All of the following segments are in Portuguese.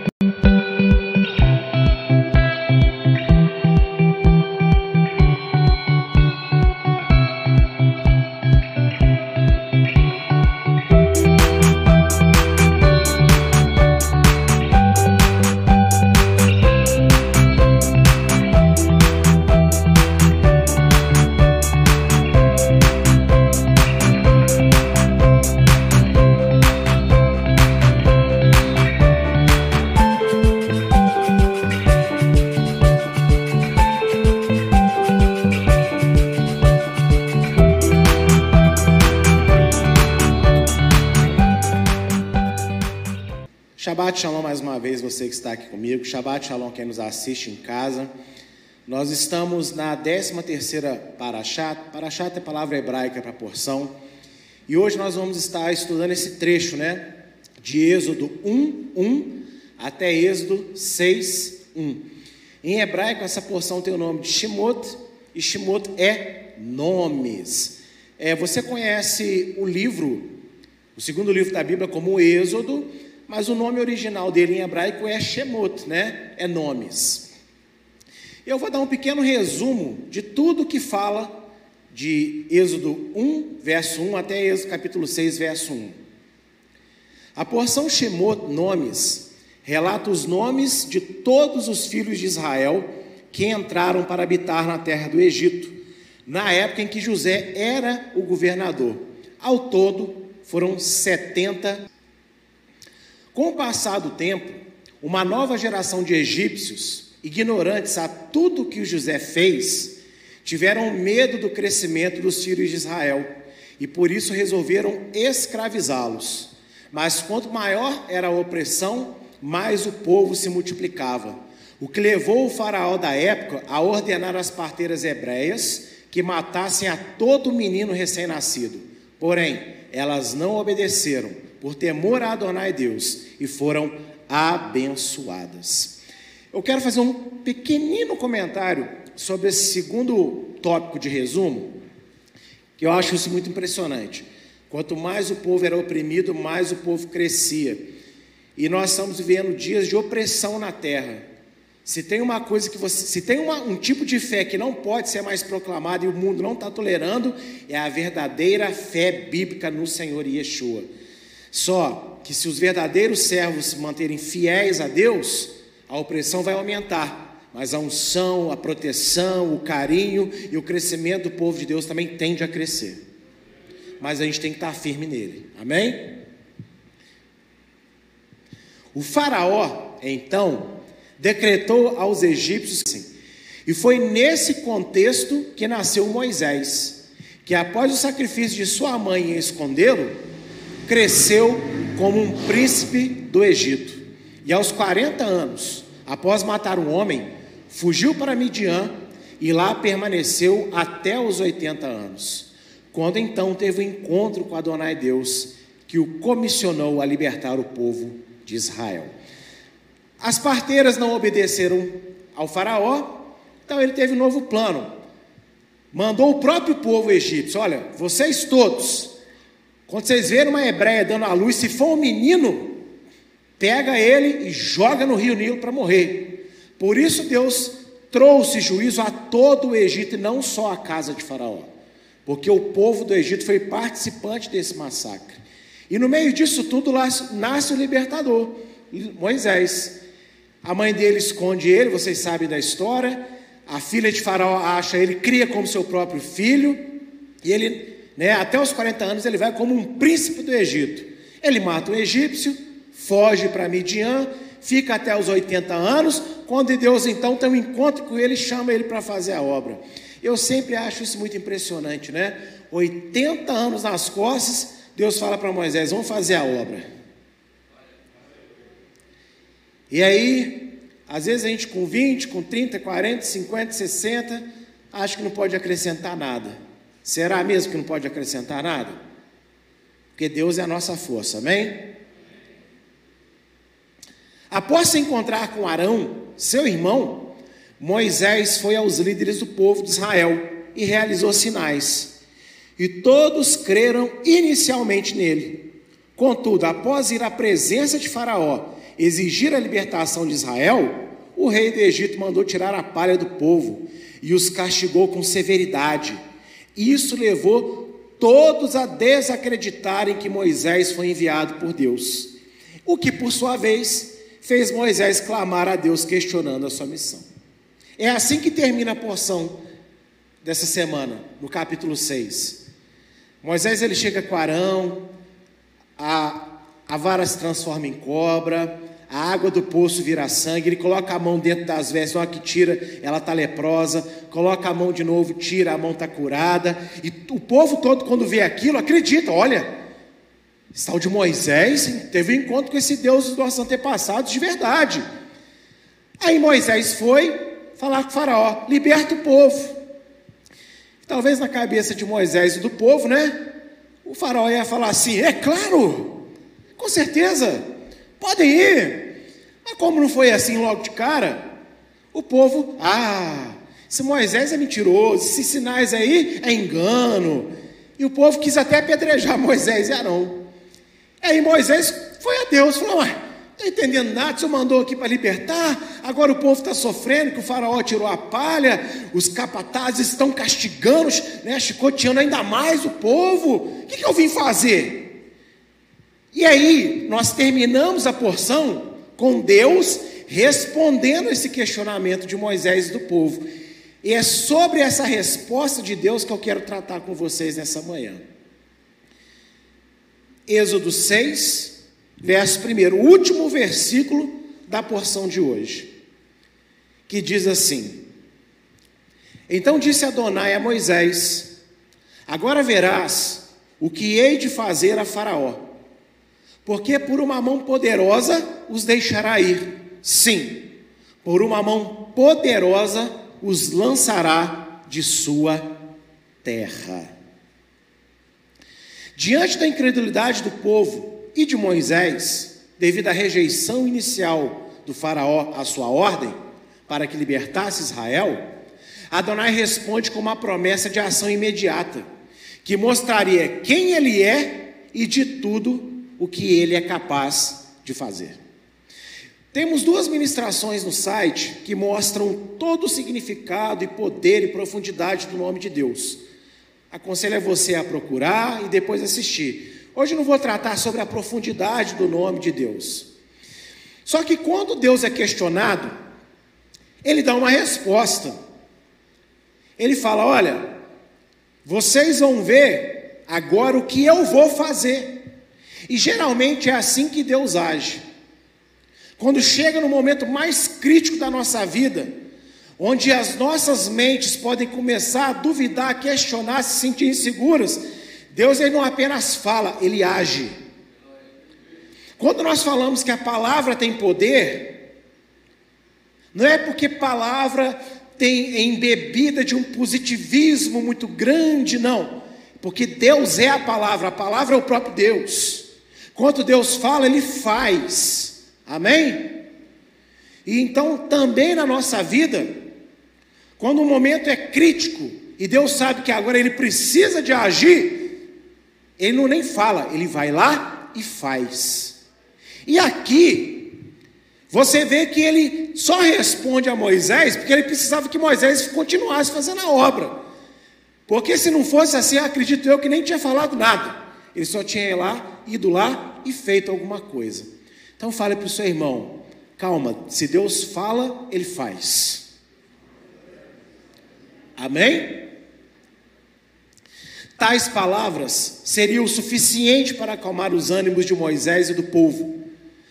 Shabbat você que está aqui comigo. Shabbat Shalom quem nos assiste em casa. Nós estamos na 13 terceira Parashat. Parashat é palavra hebraica para porção. E hoje nós vamos estar estudando esse trecho, né? De Êxodo 1, 1 até Êxodo 6, 1. Em hebraico, essa porção tem o nome de Shemot, e Shemot é nomes. É, você conhece o livro, o segundo livro da Bíblia, como Êxodo, mas o nome original dele em hebraico é Shemot, né? É nomes. Eu vou dar um pequeno resumo de tudo que fala de Êxodo 1, verso 1 até Êxodo capítulo 6, verso 1. A porção Shemot, nomes, relata os nomes de todos os filhos de Israel que entraram para habitar na terra do Egito, na época em que José era o governador. Ao todo, foram 70 com o passar do tempo, uma nova geração de egípcios, ignorantes a tudo que José fez, tiveram medo do crescimento dos filhos de Israel e por isso resolveram escravizá-los. Mas quanto maior era a opressão, mais o povo se multiplicava. O que levou o faraó da época a ordenar às parteiras hebreias que matassem a todo menino recém-nascido. Porém, elas não obedeceram por temor a Adonai Deus, e foram abençoadas. Eu quero fazer um pequenino comentário sobre esse segundo tópico de resumo, que eu acho isso muito impressionante. Quanto mais o povo era oprimido, mais o povo crescia. E nós estamos vivendo dias de opressão na terra. Se tem uma coisa que você, se tem uma, um tipo de fé que não pode ser mais proclamada e o mundo não está tolerando, é a verdadeira fé bíblica no Senhor Yeshua. Só que se os verdadeiros servos se manterem fiéis a Deus, a opressão vai aumentar. Mas a unção, a proteção, o carinho e o crescimento do povo de Deus também tende a crescer. Mas a gente tem que estar firme nele. Amém? O faraó, então, decretou aos egípcios assim, e foi nesse contexto que nasceu Moisés, que após o sacrifício de sua mãe em escondê-lo, cresceu como um príncipe do Egito. E aos 40 anos, após matar um homem, fugiu para Midian e lá permaneceu até os 80 anos. Quando então teve um encontro com Adonai Deus, que o comissionou a libertar o povo de Israel. As parteiras não obedeceram ao faraó, então ele teve um novo plano. Mandou o próprio povo egípcio: olha, vocês todos quando vocês verem uma hebreia dando a luz, se for um menino, pega ele e joga no rio Nilo para morrer. Por isso Deus trouxe juízo a todo o Egito e não só a casa de Faraó, porque o povo do Egito foi participante desse massacre. E no meio disso tudo lá nasce o libertador, Moisés. A mãe dele esconde ele, vocês sabem da história. A filha de Faraó acha ele, cria como seu próprio filho, e ele né, até os 40 anos ele vai como um príncipe do Egito. Ele mata um egípcio, foge para Midian, fica até os 80 anos, quando Deus então tem um encontro com ele e chama ele para fazer a obra. Eu sempre acho isso muito impressionante, né? 80 anos nas costas, Deus fala para Moisés: vamos fazer a obra. E aí, às vezes a gente com 20, com 30, 40, 50, 60, acha que não pode acrescentar nada. Será mesmo que não pode acrescentar nada? Porque Deus é a nossa força, amém? Após se encontrar com Arão, seu irmão, Moisés foi aos líderes do povo de Israel e realizou sinais. E todos creram inicialmente nele. Contudo, após ir à presença de Faraó exigir a libertação de Israel, o rei do Egito mandou tirar a palha do povo e os castigou com severidade. Isso levou todos a desacreditarem que Moisés foi enviado por Deus, o que, por sua vez, fez Moisés clamar a Deus questionando a sua missão. É assim que termina a porção dessa semana, no capítulo 6. Moisés ele chega com Arão, a, a vara se transforma em cobra, a água do poço vira sangue, ele coloca a mão dentro das vestes, olha que tira, ela está leprosa, coloca a mão de novo, tira, a mão está curada, e o povo todo, quando vê aquilo, acredita, olha, esse tal de Moisés teve um encontro com esse Deus dos nossos antepassados de verdade. Aí Moisés foi falar com o faraó, liberta o povo. Talvez na cabeça de Moisés e do povo, né? O faraó ia falar assim: é claro, com certeza, podem ir. Mas como não foi assim logo de cara, o povo, ah, se Moisés é mentiroso, esses sinais aí é engano. E o povo quis até apedrejar Moisés e Arão. Aí Moisés foi a Deus, falou: Ué, não estou entendendo nada, o senhor mandou aqui para libertar, agora o povo está sofrendo, que o faraó tirou a palha, os capatazes estão castigando, né, chicoteando ainda mais o povo. O que, que eu vim fazer? E aí, nós terminamos a porção com Deus respondendo esse questionamento de Moisés e do povo. E é sobre essa resposta de Deus que eu quero tratar com vocês nessa manhã. Êxodo 6, verso 1, o último versículo da porção de hoje, que diz assim: Então disse Adonai a Moisés: Agora verás o que hei de fazer a Faraó, porque por uma mão poderosa os deixará ir, sim, por uma mão poderosa os lançará de sua terra. Diante da incredulidade do povo, e de Moisés, devido à rejeição inicial do Faraó à sua ordem para que libertasse Israel, Adonai responde com uma promessa de ação imediata, que mostraria quem ele é e de tudo o que ele é capaz de fazer. Temos duas ministrações no site que mostram todo o significado e poder e profundidade do nome de Deus. Aconselho a você a procurar e depois assistir. Hoje não vou tratar sobre a profundidade do nome de Deus. Só que quando Deus é questionado, ele dá uma resposta. Ele fala: Olha, vocês vão ver agora o que eu vou fazer. E geralmente é assim que Deus age. Quando chega no momento mais crítico da nossa vida, onde as nossas mentes podem começar a duvidar, a questionar, se sentir inseguras, Deus ele não apenas fala, ele age. Quando nós falamos que a palavra tem poder, não é porque palavra tem embebida de um positivismo muito grande, não. Porque Deus é a palavra, a palavra é o próprio Deus. Quando Deus fala, Ele faz. Amém? E então também na nossa vida, quando o momento é crítico e Deus sabe que agora Ele precisa de agir, ele não nem fala, ele vai lá e faz. E aqui, você vê que ele só responde a Moisés porque ele precisava que Moisés continuasse fazendo a obra. Porque se não fosse assim, acredito eu que nem tinha falado nada. Ele só tinha ido lá, ido lá e feito alguma coisa. Então fale para o seu irmão: calma, se Deus fala, ele faz. Amém? Tais palavras seriam o suficiente para acalmar os ânimos de Moisés e do povo.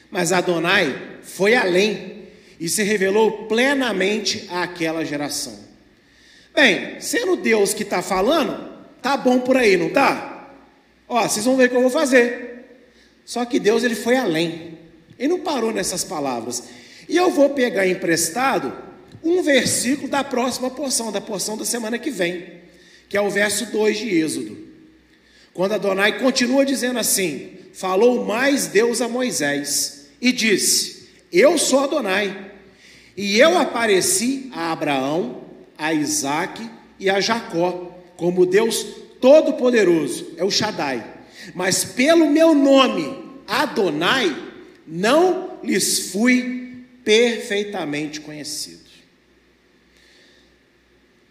Mas Adonai foi além e se revelou plenamente àquela geração. Bem, sendo Deus que está falando, tá bom por aí, não tá? Ó, vocês vão ver o que eu vou fazer. Só que Deus ele foi além. Ele não parou nessas palavras. E eu vou pegar emprestado um versículo da próxima porção, da porção da semana que vem que é o verso 2 de Êxodo. Quando Adonai continua dizendo assim: Falou mais Deus a Moisés e disse: Eu sou Adonai, e eu apareci a Abraão, a Isaque e a Jacó, como Deus Todo-Poderoso, é o Shaddai. Mas pelo meu nome, Adonai, não lhes fui perfeitamente conhecido.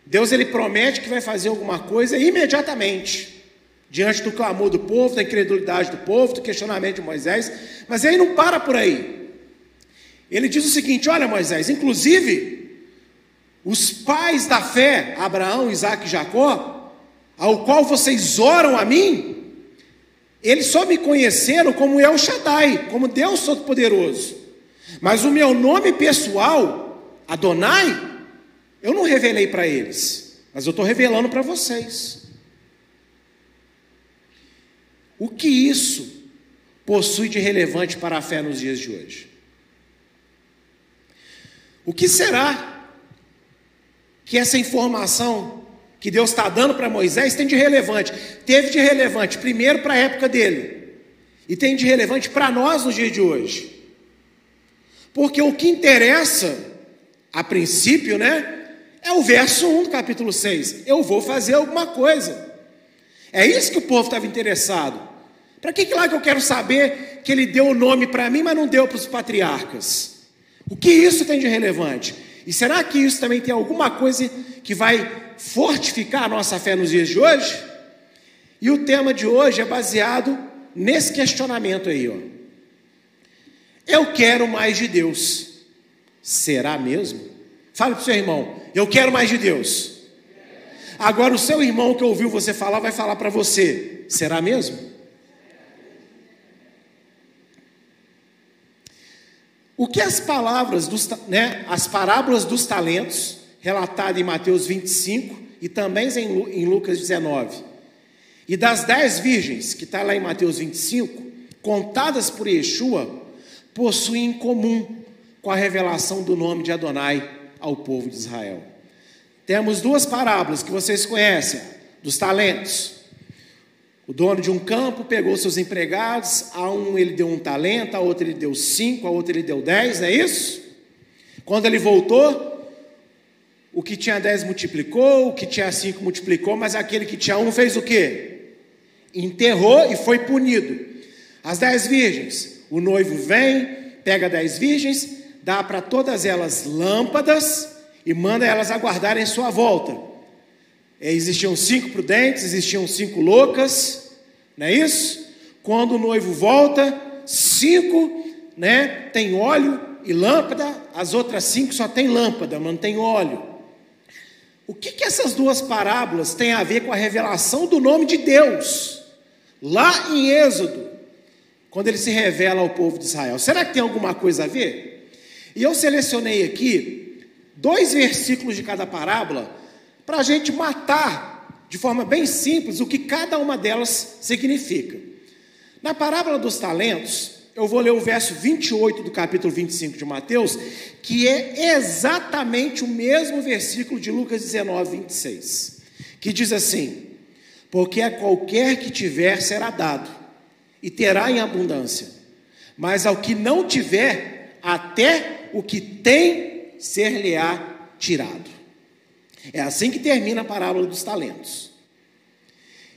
Deus ele promete que vai fazer alguma coisa imediatamente, diante do clamor do povo, da incredulidade do povo, do questionamento de Moisés, mas ele não para por aí. Ele diz o seguinte: Olha, Moisés, inclusive, os pais da fé, Abraão, Isaac e Jacó, ao qual vocês oram a mim, eles só me conheceram como El Shaddai, como Deus Todo-Poderoso. Mas o meu nome pessoal, Adonai, eu não revelei para eles, mas eu estou revelando para vocês. O que isso possui de relevante para a fé nos dias de hoje? O que será que essa informação que Deus está dando para Moisés tem de relevante? Teve de relevante, primeiro, para a época dele, e tem de relevante para nós nos dias de hoje. Porque o que interessa, a princípio, né? É o verso 1 do capítulo 6. Eu vou fazer alguma coisa. É isso que o povo estava interessado. Para que, que lá que eu quero saber que ele deu o nome para mim, mas não deu para os patriarcas? O que isso tem de relevante? E será que isso também tem alguma coisa que vai fortificar a nossa fé nos dias de hoje? E o tema de hoje é baseado nesse questionamento aí, ó. Eu quero mais de Deus. Será mesmo? Fale para o seu irmão, eu quero mais de Deus. Agora o seu irmão que ouviu você falar vai falar para você, será mesmo? O que as palavras dos, né, as parábolas dos talentos, relatadas em Mateus 25 e também em Lucas 19, e das dez virgens, que está lá em Mateus 25, contadas por Yeshua, possuem em comum com a revelação do nome de Adonai ao povo de Israel. Temos duas parábolas que vocês conhecem, dos talentos. O dono de um campo pegou seus empregados, a um ele deu um talento, a outro ele deu cinco, a outro ele deu dez, não é isso? Quando ele voltou, o que tinha dez multiplicou, o que tinha cinco multiplicou, mas aquele que tinha um fez o quê? Enterrou e foi punido. As dez virgens, o noivo vem, pega dez virgens, dá para todas elas lâmpadas e manda elas aguardarem sua volta. Existiam cinco prudentes, existiam cinco loucas, não é isso? Quando o noivo volta, cinco né, tem óleo e lâmpada, as outras cinco só tem lâmpada, tem óleo. O que, que essas duas parábolas têm a ver com a revelação do nome de Deus? Lá em Êxodo, quando ele se revela ao povo de Israel. Será que tem alguma coisa a ver? E eu selecionei aqui dois versículos de cada parábola para a gente matar de forma bem simples o que cada uma delas significa. Na parábola dos talentos, eu vou ler o verso 28 do capítulo 25 de Mateus, que é exatamente o mesmo versículo de Lucas 19, 26, que diz assim: Porque a qualquer que tiver será dado, e terá em abundância, mas ao que não tiver, até o que tem ser-lhe-á tirado. É assim que termina a parábola dos talentos.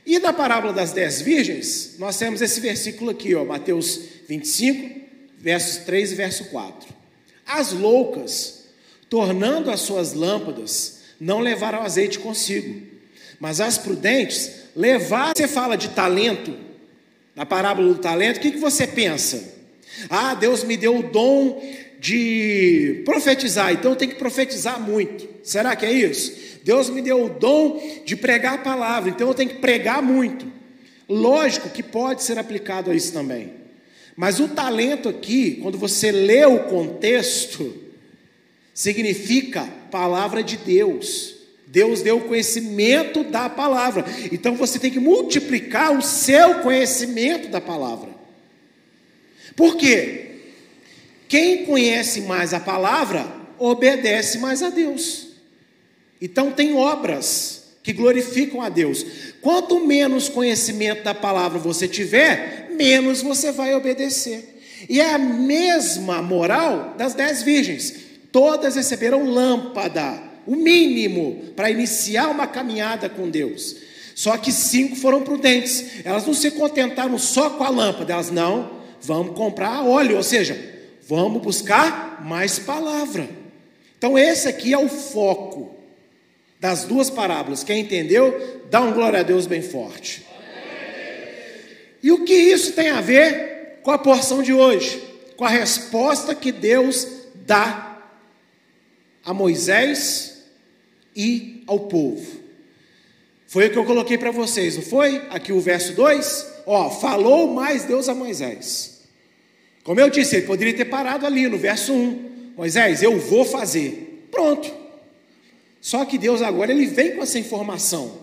E na parábola das dez virgens, nós temos esse versículo aqui, ó, Mateus 25, versos 3 e verso 4. As loucas, tornando as suas lâmpadas, não levaram azeite consigo, mas as prudentes levaram. Você fala de talento, na parábola do talento, o que, que você pensa? Ah, Deus me deu o dom de profetizar, então tenho que profetizar muito. Será que é isso? Deus me deu o dom de pregar a palavra, então eu tenho que pregar muito. Lógico que pode ser aplicado a isso também. Mas o talento aqui, quando você lê o contexto, significa palavra de Deus. Deus deu o conhecimento da palavra. Então você tem que multiplicar o seu conhecimento da palavra. Por quê? Quem conhece mais a palavra, obedece mais a Deus. Então, tem obras que glorificam a Deus. Quanto menos conhecimento da palavra você tiver, menos você vai obedecer. E é a mesma moral das dez virgens. Todas receberam lâmpada, o mínimo, para iniciar uma caminhada com Deus. Só que cinco foram prudentes. Elas não se contentaram só com a lâmpada, elas não, vamos comprar óleo, ou seja, Vamos buscar mais palavra. Então, esse aqui é o foco das duas parábolas. Quem entendeu, dá um glória a Deus bem forte. E o que isso tem a ver com a porção de hoje? Com a resposta que Deus dá a Moisés e ao povo. Foi o que eu coloquei para vocês, não foi? Aqui o verso 2, ó, falou mais Deus a Moisés. Como eu disse, ele poderia ter parado ali no verso 1. Moisés, eu vou fazer. Pronto. Só que Deus agora ele vem com essa informação.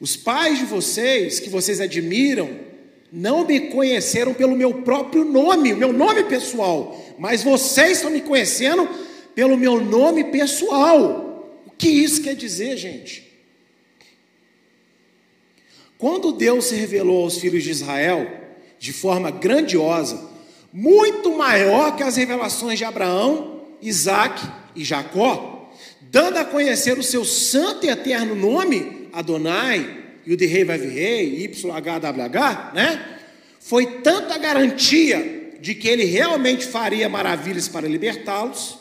Os pais de vocês, que vocês admiram, não me conheceram pelo meu próprio nome, o meu nome pessoal, mas vocês estão me conhecendo pelo meu nome pessoal. O que isso quer dizer, gente? Quando Deus se revelou aos filhos de Israel de forma grandiosa, muito maior que as revelações de Abraão, Isaac e Jacó, dando a conhecer o seu santo e eterno nome, Adonai, e o de rei vai vir rei, YHWH, né? Foi tanta garantia de que ele realmente faria maravilhas para libertá-los,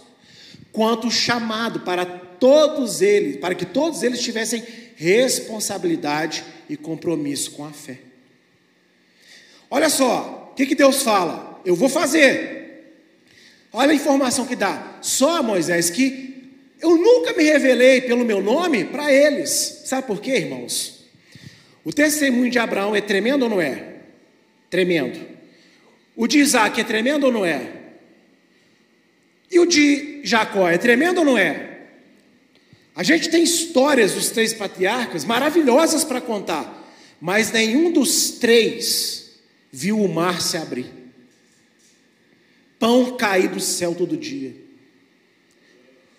quanto o chamado para todos eles, para que todos eles tivessem responsabilidade e compromisso com a fé. Olha só, o que, que Deus fala? Eu vou fazer. Olha a informação que dá. Só Moisés que eu nunca me revelei pelo meu nome para eles. Sabe por quê, irmãos? O testemunho de Abraão é tremendo ou não é? Tremendo. O de Isaac é tremendo ou não é? E o de Jacó é tremendo ou não é? A gente tem histórias dos três patriarcas maravilhosas para contar, mas nenhum dos três viu o mar se abrir, pão cair do céu todo dia,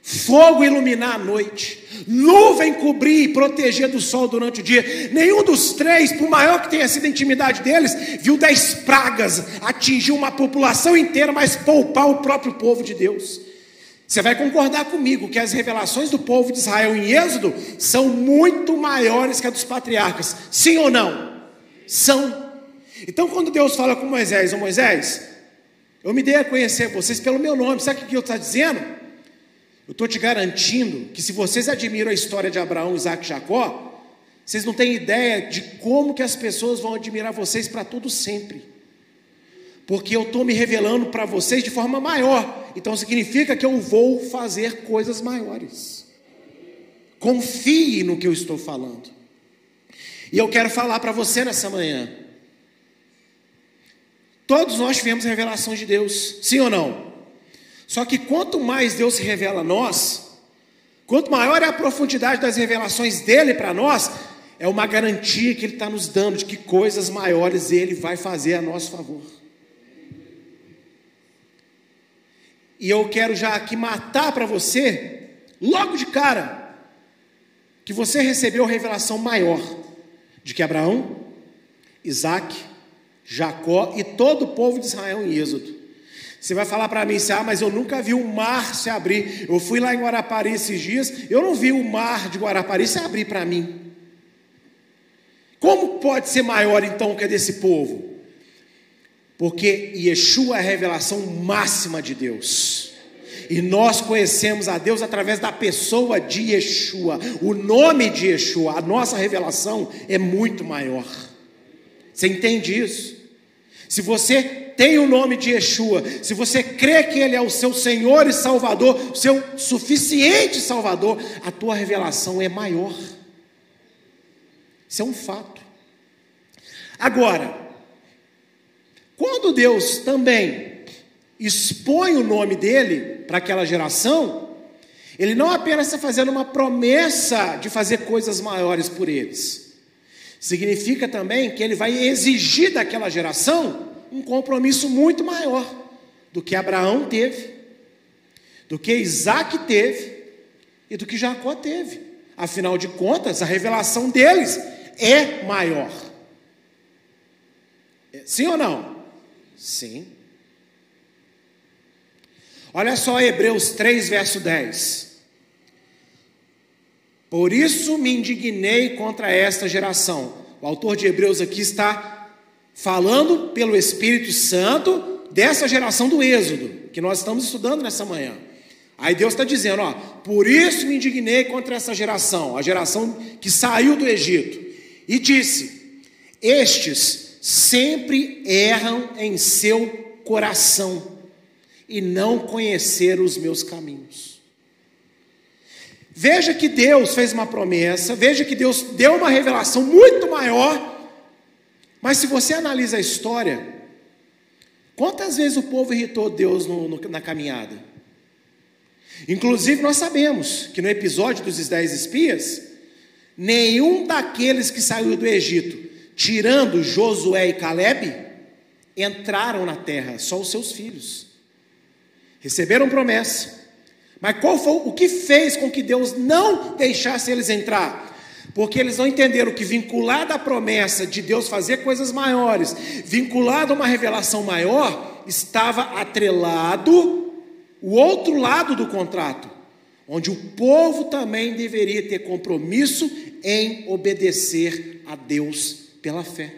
fogo iluminar a noite, nuvem cobrir e proteger do sol durante o dia. Nenhum dos três, por maior que tenha sido a intimidade deles, viu dez pragas atingir uma população inteira, mas poupar o próprio povo de Deus. Você vai concordar comigo que as revelações do povo de Israel em Êxodo são muito maiores que a dos patriarcas. Sim ou não? São. Então, quando Deus fala com Moisés, ô Moisés, eu me dei a conhecer vocês pelo meu nome, sabe o que eu estou dizendo? Eu estou te garantindo que se vocês admiram a história de Abraão, Isaac e Jacó, vocês não têm ideia de como que as pessoas vão admirar vocês para todo sempre porque eu estou me revelando para vocês de forma maior. Então significa que eu vou fazer coisas maiores. Confie no que eu estou falando. E eu quero falar para você nessa manhã. Todos nós tivemos revelações de Deus, sim ou não? Só que quanto mais Deus se revela a nós, quanto maior é a profundidade das revelações dele para nós, é uma garantia que ele está nos dando de que coisas maiores ele vai fazer a nosso favor. E eu quero já aqui matar para você, logo de cara, que você recebeu a revelação maior de que Abraão, Isaac, Jacó e todo o povo de Israel em Êxodo. Você vai falar para mim assim, ah, mas eu nunca vi o mar se abrir. Eu fui lá em Guarapari esses dias, eu não vi o mar de Guarapari se abrir para mim. Como pode ser maior então que a desse povo? Porque Yeshua é a revelação máxima de Deus. E nós conhecemos a Deus através da pessoa de Yeshua, o nome de Yeshua. A nossa revelação é muito maior. Você entende isso? Se você tem o nome de Yeshua, se você crê que Ele é o seu Senhor e Salvador, seu suficiente Salvador, a tua revelação é maior. Isso é um fato. Agora, quando Deus também expõe o nome dele para aquela geração, ele não apenas está fazendo uma promessa de fazer coisas maiores por eles, significa também que ele vai exigir daquela geração um compromisso muito maior do que Abraão teve, do que Isaac teve e do que Jacó teve. Afinal de contas, a revelação deles é maior. Sim ou não? Sim. Olha só Hebreus 3, verso 10. Por isso me indignei contra esta geração. O autor de Hebreus aqui está falando pelo Espírito Santo dessa geração do Êxodo, que nós estamos estudando nessa manhã. Aí Deus está dizendo: ó, por isso me indignei contra essa geração, a geração que saiu do Egito, e disse: Estes sempre erram em seu coração e não conheceram os meus caminhos. Veja que Deus fez uma promessa, veja que Deus deu uma revelação muito maior, mas se você analisa a história, quantas vezes o povo irritou Deus no, no, na caminhada? Inclusive, nós sabemos que no episódio dos dez espias, nenhum daqueles que saiu do Egito, tirando Josué e Caleb, entraram na terra, só os seus filhos. Receberam promessa. Mas qual foi o que fez com que Deus não deixasse eles entrar? Porque eles não entenderam que vinculado à promessa de Deus fazer coisas maiores, vinculado a uma revelação maior, estava atrelado o outro lado do contrato, onde o povo também deveria ter compromisso em obedecer a Deus pela fé.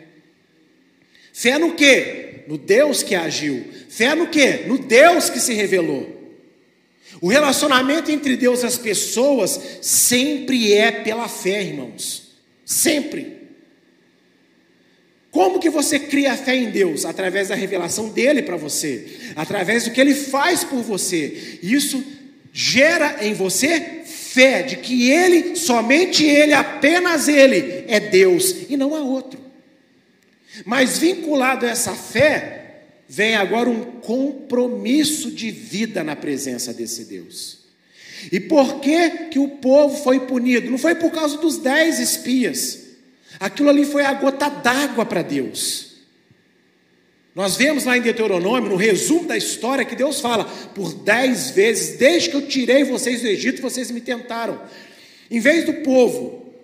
Fé no quê? No Deus que agiu. Fé no quê? No Deus que se revelou. O relacionamento entre Deus e as pessoas sempre é pela fé, irmãos. Sempre. Como que você cria fé em Deus? Através da revelação dele para você, através do que ele faz por você. Isso gera em você fé de que ele, somente ele, apenas ele é Deus e não há outro. Mas vinculado a essa fé, vem agora um compromisso de vida na presença desse Deus. E por que que o povo foi punido? Não foi por causa dos dez espias. Aquilo ali foi a gota d'água para Deus. Nós vemos lá em Deuteronômio, no resumo da história, que Deus fala: por dez vezes, desde que eu tirei vocês do Egito, vocês me tentaram. Em vez do povo,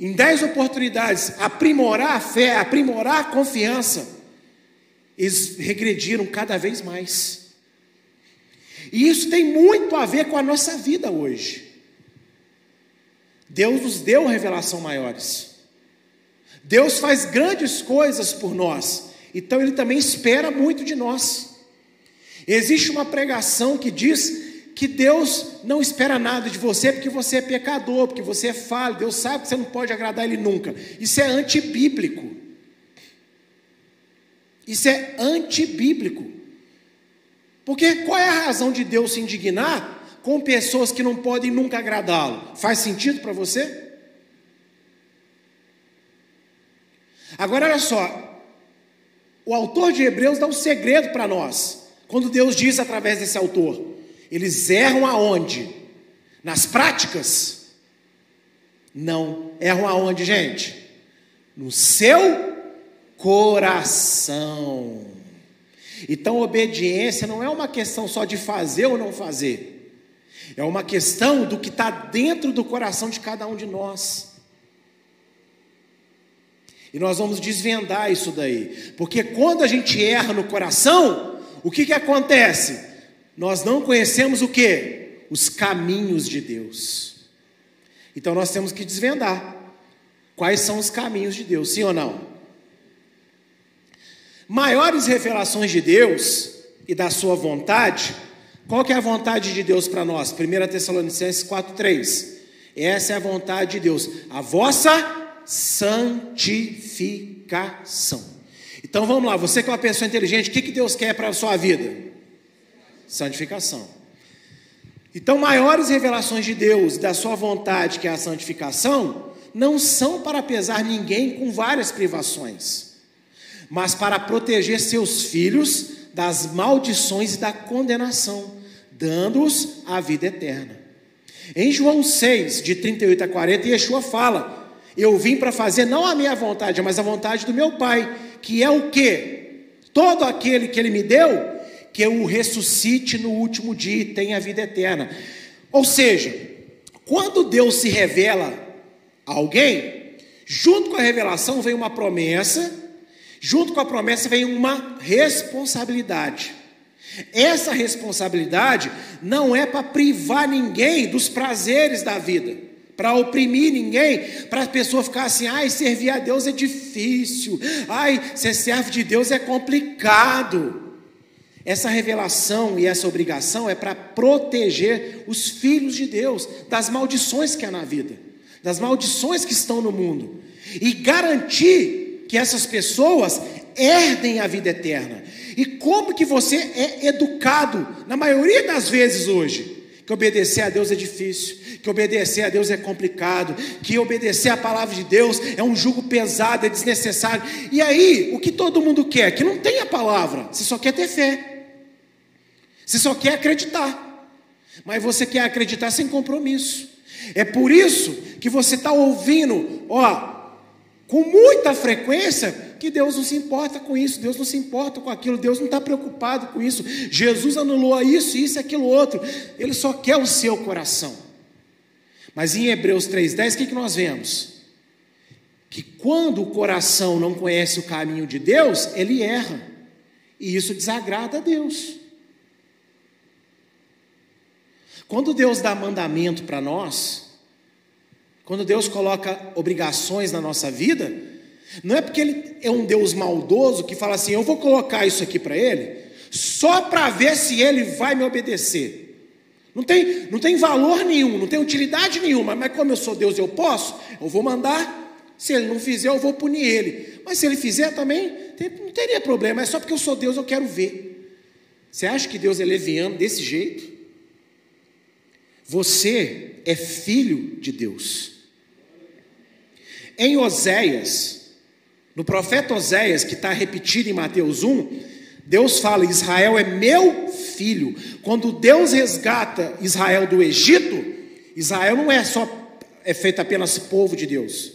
em dez oportunidades, aprimorar a fé, aprimorar a confiança, eles regrediram cada vez mais. E isso tem muito a ver com a nossa vida hoje. Deus nos deu revelação maiores. Deus faz grandes coisas por nós, então Ele também espera muito de nós. Existe uma pregação que diz que Deus não espera nada de você porque você é pecador, porque você é falho, Deus sabe que você não pode agradar Ele nunca. Isso é antibíblico. Isso é antibíblico. Porque qual é a razão de Deus se indignar com pessoas que não podem nunca agradá-lo? Faz sentido para você? Agora olha só, o autor de Hebreus dá um segredo para nós. Quando Deus diz através desse autor, eles erram aonde? Nas práticas? Não, erram aonde, gente? No seu coração. Então, obediência não é uma questão só de fazer ou não fazer, é uma questão do que está dentro do coração de cada um de nós. E nós vamos desvendar isso daí. Porque quando a gente erra no coração, o que, que acontece? Nós não conhecemos o que? Os caminhos de Deus. Então nós temos que desvendar. Quais são os caminhos de Deus, sim ou não? Maiores revelações de Deus e da sua vontade, qual que é a vontade de Deus para nós? 1 Tessalonicenses 4,3. Essa é a vontade de Deus. A vossa santificação. Então vamos lá, você que é uma pessoa inteligente, o que, que Deus quer para a sua vida? Santificação. Então, maiores revelações de Deus, da sua vontade, que é a santificação, não são para pesar ninguém com várias privações, mas para proteger seus filhos das maldições e da condenação, dando-os a vida eterna. Em João 6, de 38 a 40, Yeshua fala: eu vim para fazer não a minha vontade, mas a vontade do meu Pai, que é o que? Todo aquele que Ele me deu, que eu o ressuscite no último dia e tenha a vida eterna. Ou seja, quando Deus se revela a alguém, junto com a revelação vem uma promessa, junto com a promessa vem uma responsabilidade. Essa responsabilidade não é para privar ninguém dos prazeres da vida para oprimir ninguém, para a pessoa ficar assim, ai, servir a Deus é difícil, ai, ser servo de Deus é complicado. Essa revelação e essa obrigação é para proteger os filhos de Deus das maldições que há na vida, das maldições que estão no mundo, e garantir que essas pessoas herdem a vida eterna. E como que você é educado, na maioria das vezes hoje? Que obedecer a Deus é difícil, que obedecer a Deus é complicado, que obedecer a palavra de Deus é um jugo pesado, é desnecessário. E aí, o que todo mundo quer? Que não tenha palavra, você só quer ter fé. Você só quer acreditar. Mas você quer acreditar sem compromisso. É por isso que você está ouvindo, ó, com muita frequência, que Deus não se importa com isso, Deus não se importa com aquilo, Deus não está preocupado com isso. Jesus anulou isso, isso aquilo outro. Ele só quer o seu coração. Mas em Hebreus 3,10, o que, que nós vemos? Que quando o coração não conhece o caminho de Deus, ele erra. E isso desagrada a Deus. Quando Deus dá mandamento para nós, quando Deus coloca obrigações na nossa vida, não é porque ele é um Deus maldoso que fala assim: eu vou colocar isso aqui para ele, só para ver se ele vai me obedecer. Não tem, não tem valor nenhum, não tem utilidade nenhuma, mas como eu sou Deus, eu posso, eu vou mandar. Se ele não fizer, eu vou punir ele. Mas se ele fizer também, não teria problema, é só porque eu sou Deus, eu quero ver. Você acha que Deus é leviano desse jeito? Você é filho de Deus. Em Oséias, no profeta Oséias, que está repetido em Mateus 1, Deus fala: Israel é meu filho. Quando Deus resgata Israel do Egito, Israel não é só é feito apenas povo de Deus.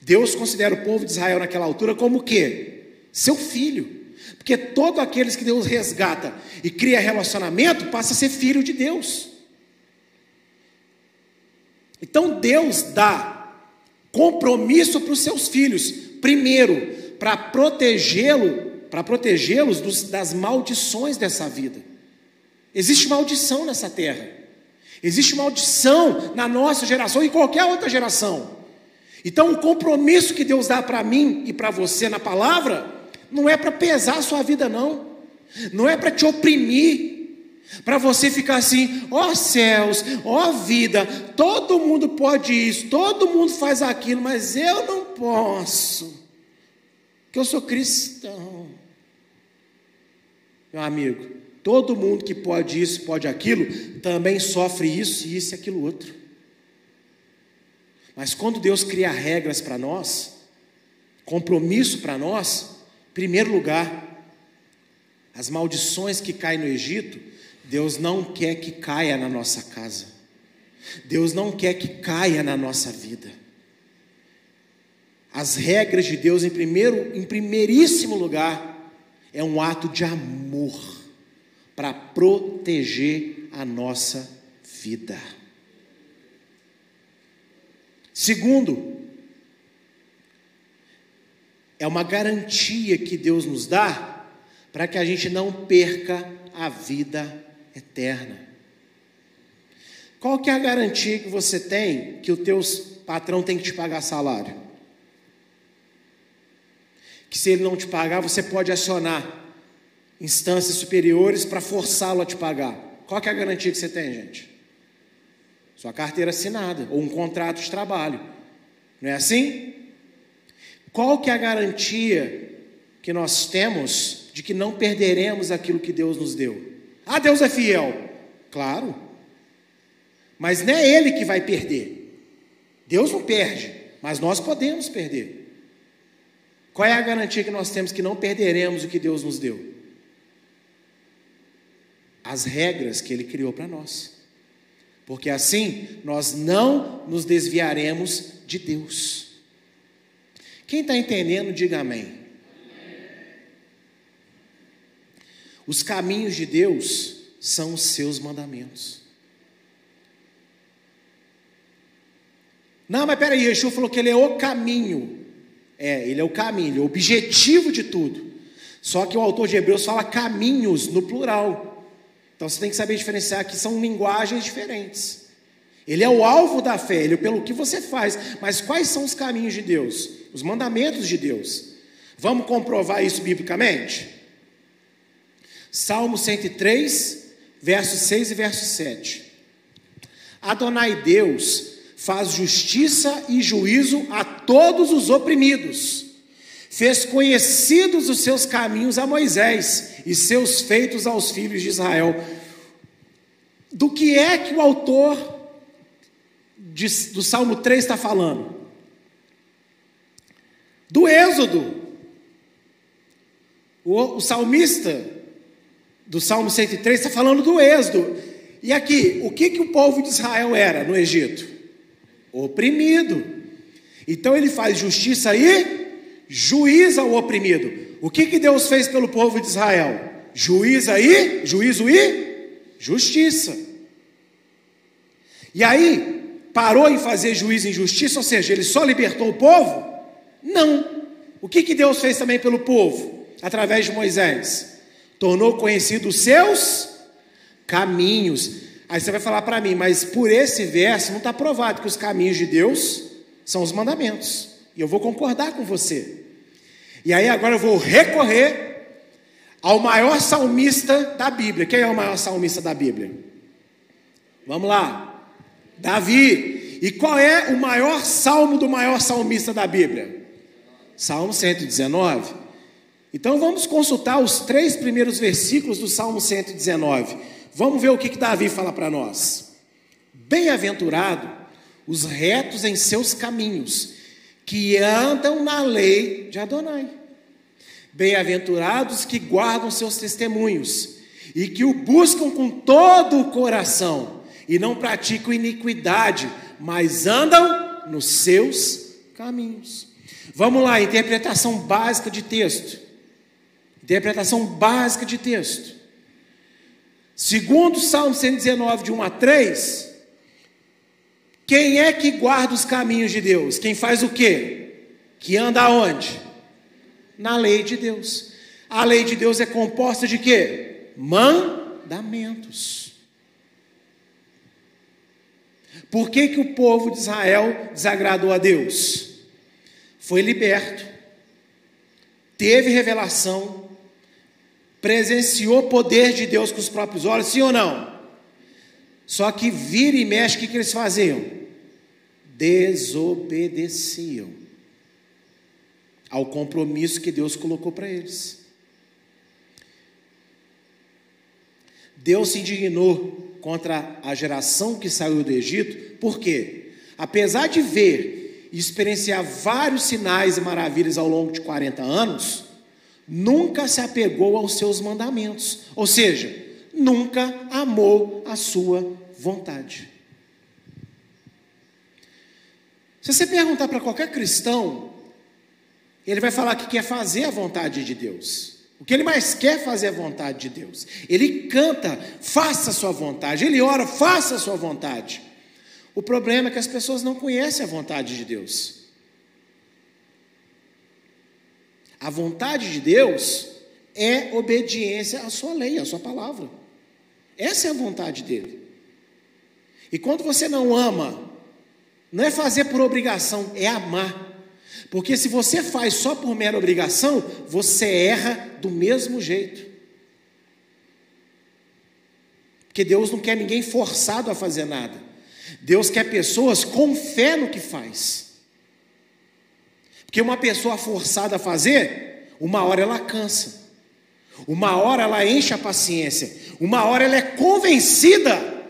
Deus considera o povo de Israel naquela altura como o quê? Seu filho. Porque todos aqueles que Deus resgata e cria relacionamento passa a ser filho de Deus. Então Deus dá compromisso para os seus filhos. Primeiro, para protegê-lo, para protegê-los das maldições dessa vida. Existe maldição nessa terra. Existe maldição na nossa geração e qualquer outra geração. Então, o compromisso que Deus dá para mim e para você na palavra não é para pesar a sua vida, não. Não é para te oprimir. Para você ficar assim, ó céus, ó vida, todo mundo pode isso, todo mundo faz aquilo, mas eu não posso, que eu sou cristão. Meu amigo, todo mundo que pode isso, pode aquilo, também sofre isso, isso e aquilo outro. Mas quando Deus cria regras para nós, compromisso para nós, em primeiro lugar, as maldições que caem no Egito, Deus não quer que caia na nossa casa. Deus não quer que caia na nossa vida. As regras de Deus, em primeiro, em primeiríssimo lugar, é um ato de amor para proteger a nossa vida. Segundo, é uma garantia que Deus nos dá para que a gente não perca a vida eterna. Qual que é a garantia que você tem que o teu patrão tem que te pagar salário? Que se ele não te pagar, você pode acionar instâncias superiores para forçá-lo a te pagar. Qual que é a garantia que você tem, gente? Sua carteira assinada ou um contrato de trabalho. Não é assim? Qual que é a garantia que nós temos de que não perderemos aquilo que Deus nos deu? Ah, Deus é fiel. Claro. Mas não é Ele que vai perder. Deus não perde, mas nós podemos perder. Qual é a garantia que nós temos que não perderemos o que Deus nos deu? As regras que Ele criou para nós. Porque assim nós não nos desviaremos de Deus. Quem está entendendo, diga amém. Os caminhos de Deus são os seus mandamentos. Não, mas peraí, Yeshua falou que ele é o caminho. É, ele é o caminho, ele é o objetivo de tudo. Só que o autor de Hebreus fala caminhos no plural. Então você tem que saber diferenciar que são linguagens diferentes. Ele é o alvo da fé, ele é pelo que você faz. Mas quais são os caminhos de Deus? Os mandamentos de Deus. Vamos comprovar isso biblicamente? Salmo 103, versos 6 e verso 7. Adonai Deus faz justiça e juízo a todos os oprimidos. Fez conhecidos os seus caminhos a Moisés e seus feitos aos filhos de Israel. Do que é que o autor de, do Salmo 3 está falando? Do Êxodo. O, o salmista do Salmo 103 está falando do Êxodo. E aqui, o que, que o povo de Israel era no Egito? Oprimido. Então ele faz justiça e juíza o oprimido. O que, que Deus fez pelo povo de Israel? Juíza e, juízo e justiça. E aí, parou em fazer juízo e justiça, ou seja, ele só libertou o povo? Não. O que, que Deus fez também pelo povo? Através de Moisés. Tornou conhecidos os seus caminhos. Aí você vai falar para mim, mas por esse verso não está provado que os caminhos de Deus são os mandamentos. E eu vou concordar com você. E aí agora eu vou recorrer ao maior salmista da Bíblia. Quem é o maior salmista da Bíblia? Vamos lá. Davi. E qual é o maior salmo do maior salmista da Bíblia? Salmo 119. Então vamos consultar os três primeiros versículos do Salmo 119. Vamos ver o que, que Davi fala para nós. Bem-aventurado os retos em seus caminhos, que andam na lei de Adonai. Bem-aventurados que guardam seus testemunhos e que o buscam com todo o coração e não praticam iniquidade, mas andam nos seus caminhos. Vamos lá, interpretação básica de texto. Interpretação básica de texto. Segundo Salmo 119, de 1 a 3, quem é que guarda os caminhos de Deus? Quem faz o quê? Que anda aonde? Na lei de Deus. A lei de Deus é composta de quê? Mandamentos. Por que, que o povo de Israel desagradou a Deus? Foi liberto, teve revelação, presenciou o poder de Deus com os próprios olhos, sim ou não? Só que vira e mexe, o que, que eles faziam? Desobedeciam ao compromisso que Deus colocou para eles. Deus se indignou contra a geração que saiu do Egito, por quê? Apesar de ver e experienciar vários sinais e maravilhas ao longo de 40 anos, nunca se apegou aos seus mandamentos, ou seja, nunca amou a sua vontade. Se você perguntar para qualquer cristão, ele vai falar que quer fazer a vontade de Deus. O que ele mais quer fazer é a vontade de Deus. Ele canta, faça a sua vontade. Ele ora, faça a sua vontade. O problema é que as pessoas não conhecem a vontade de Deus. A vontade de Deus é obediência à sua lei, à sua palavra. Essa é a vontade dele. E quando você não ama, não é fazer por obrigação, é amar. Porque se você faz só por mera obrigação, você erra do mesmo jeito. Porque Deus não quer ninguém forçado a fazer nada. Deus quer pessoas com fé no que faz. Porque uma pessoa forçada a fazer, uma hora ela cansa, uma hora ela enche a paciência, uma hora ela é convencida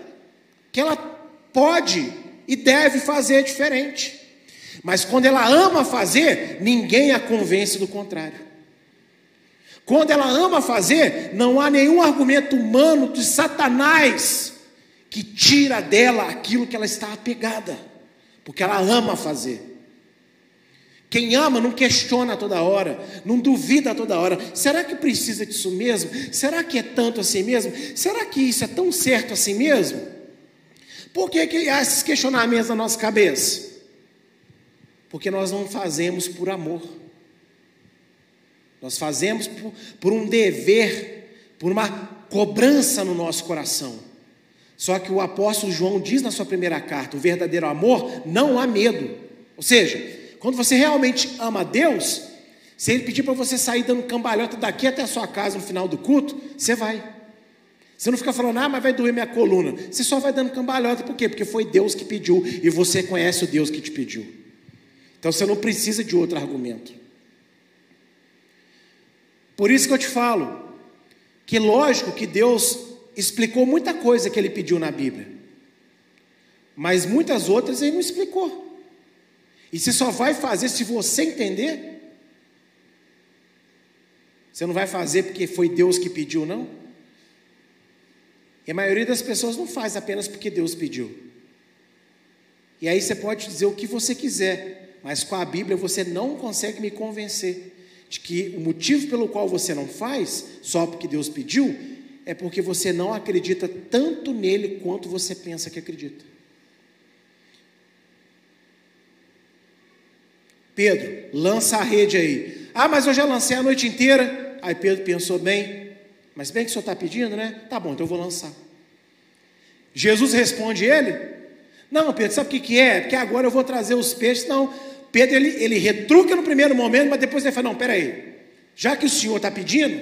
que ela pode e deve fazer diferente. Mas quando ela ama fazer, ninguém a convence do contrário. Quando ela ama fazer, não há nenhum argumento humano de Satanás que tira dela aquilo que ela está apegada, porque ela ama fazer. Quem ama não questiona toda hora, não duvida toda hora. Será que precisa disso mesmo? Será que é tanto assim mesmo? Será que isso é tão certo assim mesmo? Por que, que há esses questionamentos na nossa cabeça? Porque nós não fazemos por amor. Nós fazemos por, por um dever, por uma cobrança no nosso coração. Só que o apóstolo João diz na sua primeira carta: o verdadeiro amor não há medo. Ou seja, quando você realmente ama Deus, se Ele pedir para você sair dando cambalhota daqui até a sua casa no final do culto, você vai. Você não fica falando, ah, mas vai doer minha coluna. Você só vai dando cambalhota, por quê? Porque foi Deus que pediu e você conhece o Deus que te pediu. Então você não precisa de outro argumento. Por isso que eu te falo, que lógico que Deus explicou muita coisa que ele pediu na Bíblia, mas muitas outras ele não explicou. E você só vai fazer se você entender. Você não vai fazer porque foi Deus que pediu, não? E a maioria das pessoas não faz apenas porque Deus pediu. E aí você pode dizer o que você quiser, mas com a Bíblia você não consegue me convencer de que o motivo pelo qual você não faz, só porque Deus pediu, é porque você não acredita tanto nele quanto você pensa que acredita. Pedro, lança a rede aí. Ah, mas eu já lancei a noite inteira. Aí Pedro pensou bem, mas bem que o senhor está pedindo, né? Tá bom, então eu vou lançar. Jesus responde ele: Não, Pedro, sabe o que, que é? Porque agora eu vou trazer os peixes. Não, Pedro ele, ele retruca no primeiro momento, mas depois ele fala: Não, peraí, já que o senhor está pedindo,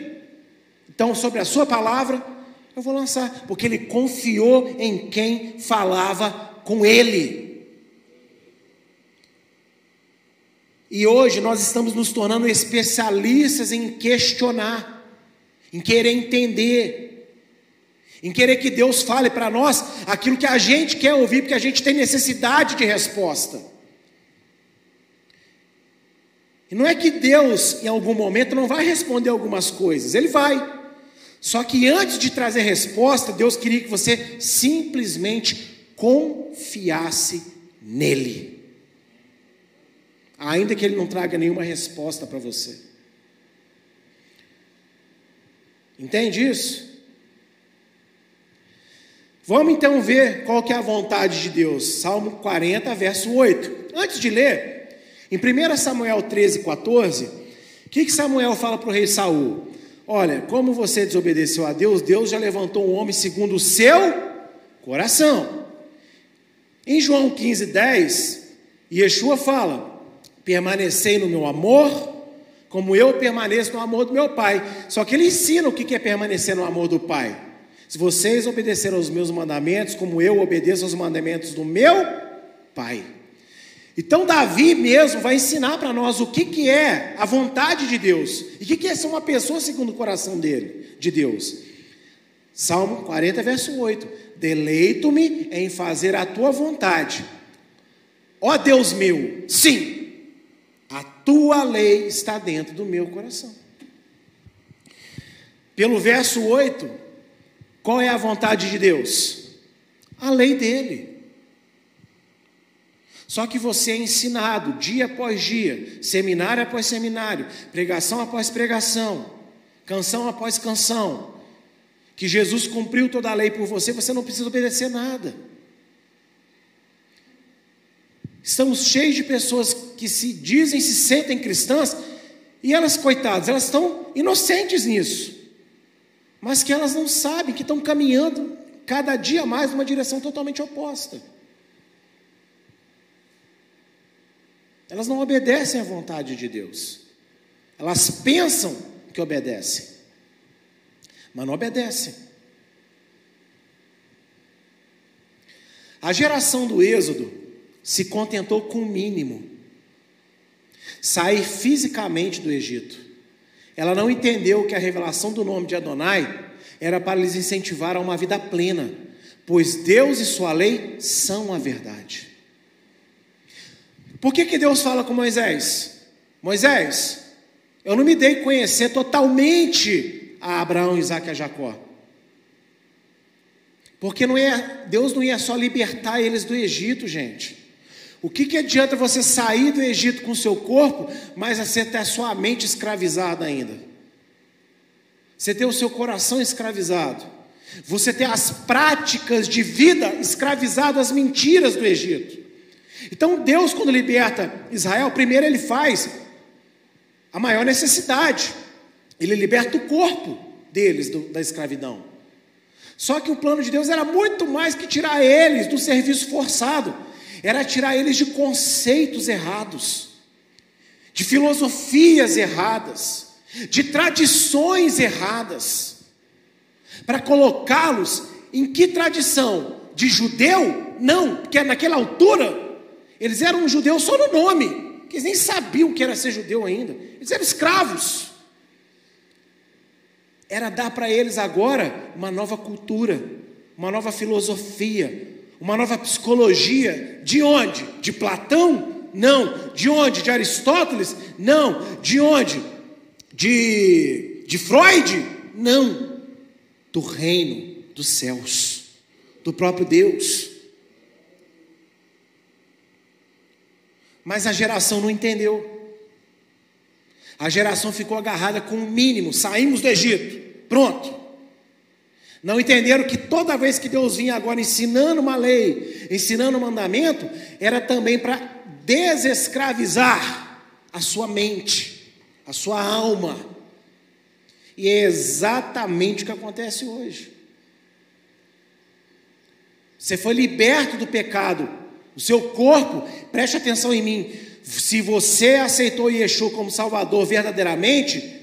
então sobre a sua palavra, eu vou lançar, porque ele confiou em quem falava com ele. E hoje nós estamos nos tornando especialistas em questionar em querer entender, em querer que Deus fale para nós aquilo que a gente quer ouvir, porque a gente tem necessidade de resposta. E não é que Deus, em algum momento, não vai responder algumas coisas, Ele vai. Só que antes de trazer resposta, Deus queria que você simplesmente confiasse nele, ainda que Ele não traga nenhuma resposta para você. Entende isso? Vamos então ver qual que é a vontade de Deus. Salmo 40, verso 8. Antes de ler, em 1 Samuel 13, 14, o que, que Samuel fala para o rei Saul? Olha, como você desobedeceu a Deus, Deus já levantou um homem segundo o seu coração. Em João 15, 10, Yeshua fala: permanecei no meu amor, como eu permaneço no amor do meu Pai. Só que ele ensina o que é permanecer no amor do Pai. Se vocês obedecerem aos meus mandamentos, como eu obedeço aos mandamentos do meu Pai. Então, Davi mesmo vai ensinar para nós o que, que é a vontade de Deus e o que, que é ser uma pessoa segundo o coração dele, de Deus. Salmo 40, verso 8: Deleito-me em fazer a tua vontade, ó Deus meu, sim, tua lei está dentro do meu coração. Pelo verso 8, qual é a vontade de Deus? A lei dele. Só que você é ensinado dia após dia, seminário após seminário, pregação após pregação, canção após canção, que Jesus cumpriu toda a lei por você, você não precisa obedecer nada. Estamos cheios de pessoas que se dizem, se sentem cristãs, e elas, coitadas, elas estão inocentes nisso, mas que elas não sabem que estão caminhando cada dia mais numa direção totalmente oposta. Elas não obedecem à vontade de Deus, elas pensam que obedecem, mas não obedecem. A geração do Êxodo se contentou com o mínimo: sair fisicamente do Egito. Ela não entendeu que a revelação do nome de Adonai era para lhes incentivar a uma vida plena, pois Deus e sua lei são a verdade. Por que, que Deus fala com Moisés? Moisés, eu não me dei conhecer totalmente a Abraão, Isaac e a Jacó. Porque não é, Deus não ia só libertar eles do Egito, gente. O que, que adianta você sair do Egito com seu corpo, mas você ter a sua mente escravizada ainda? Você ter o seu coração escravizado. Você ter as práticas de vida escravizado às mentiras do Egito. Então Deus, quando liberta Israel, primeiro ele faz a maior necessidade. Ele liberta o corpo deles do, da escravidão. Só que o plano de Deus era muito mais que tirar eles do serviço forçado era tirar eles de conceitos errados, de filosofias erradas, de tradições erradas. para colocá-los em que tradição? De judeu? Não, porque naquela altura eles eram um judeu só no nome, que eles nem sabiam o que era ser judeu ainda, eles eram escravos. Era dar para eles agora uma nova cultura, uma nova filosofia, uma nova psicologia. De onde? De Platão? Não. De onde? De Aristóteles? Não. De onde? De, de Freud? Não. Do reino dos céus, do próprio Deus. Mas a geração não entendeu. A geração ficou agarrada com o mínimo. Saímos do Egito. Pronto. Não entenderam que toda vez que Deus vinha agora ensinando uma lei, ensinando um mandamento, era também para desescravizar a sua mente, a sua alma. E é exatamente o que acontece hoje. Você foi liberto do pecado, o seu corpo, preste atenção em mim. Se você aceitou Yeshua como Salvador verdadeiramente,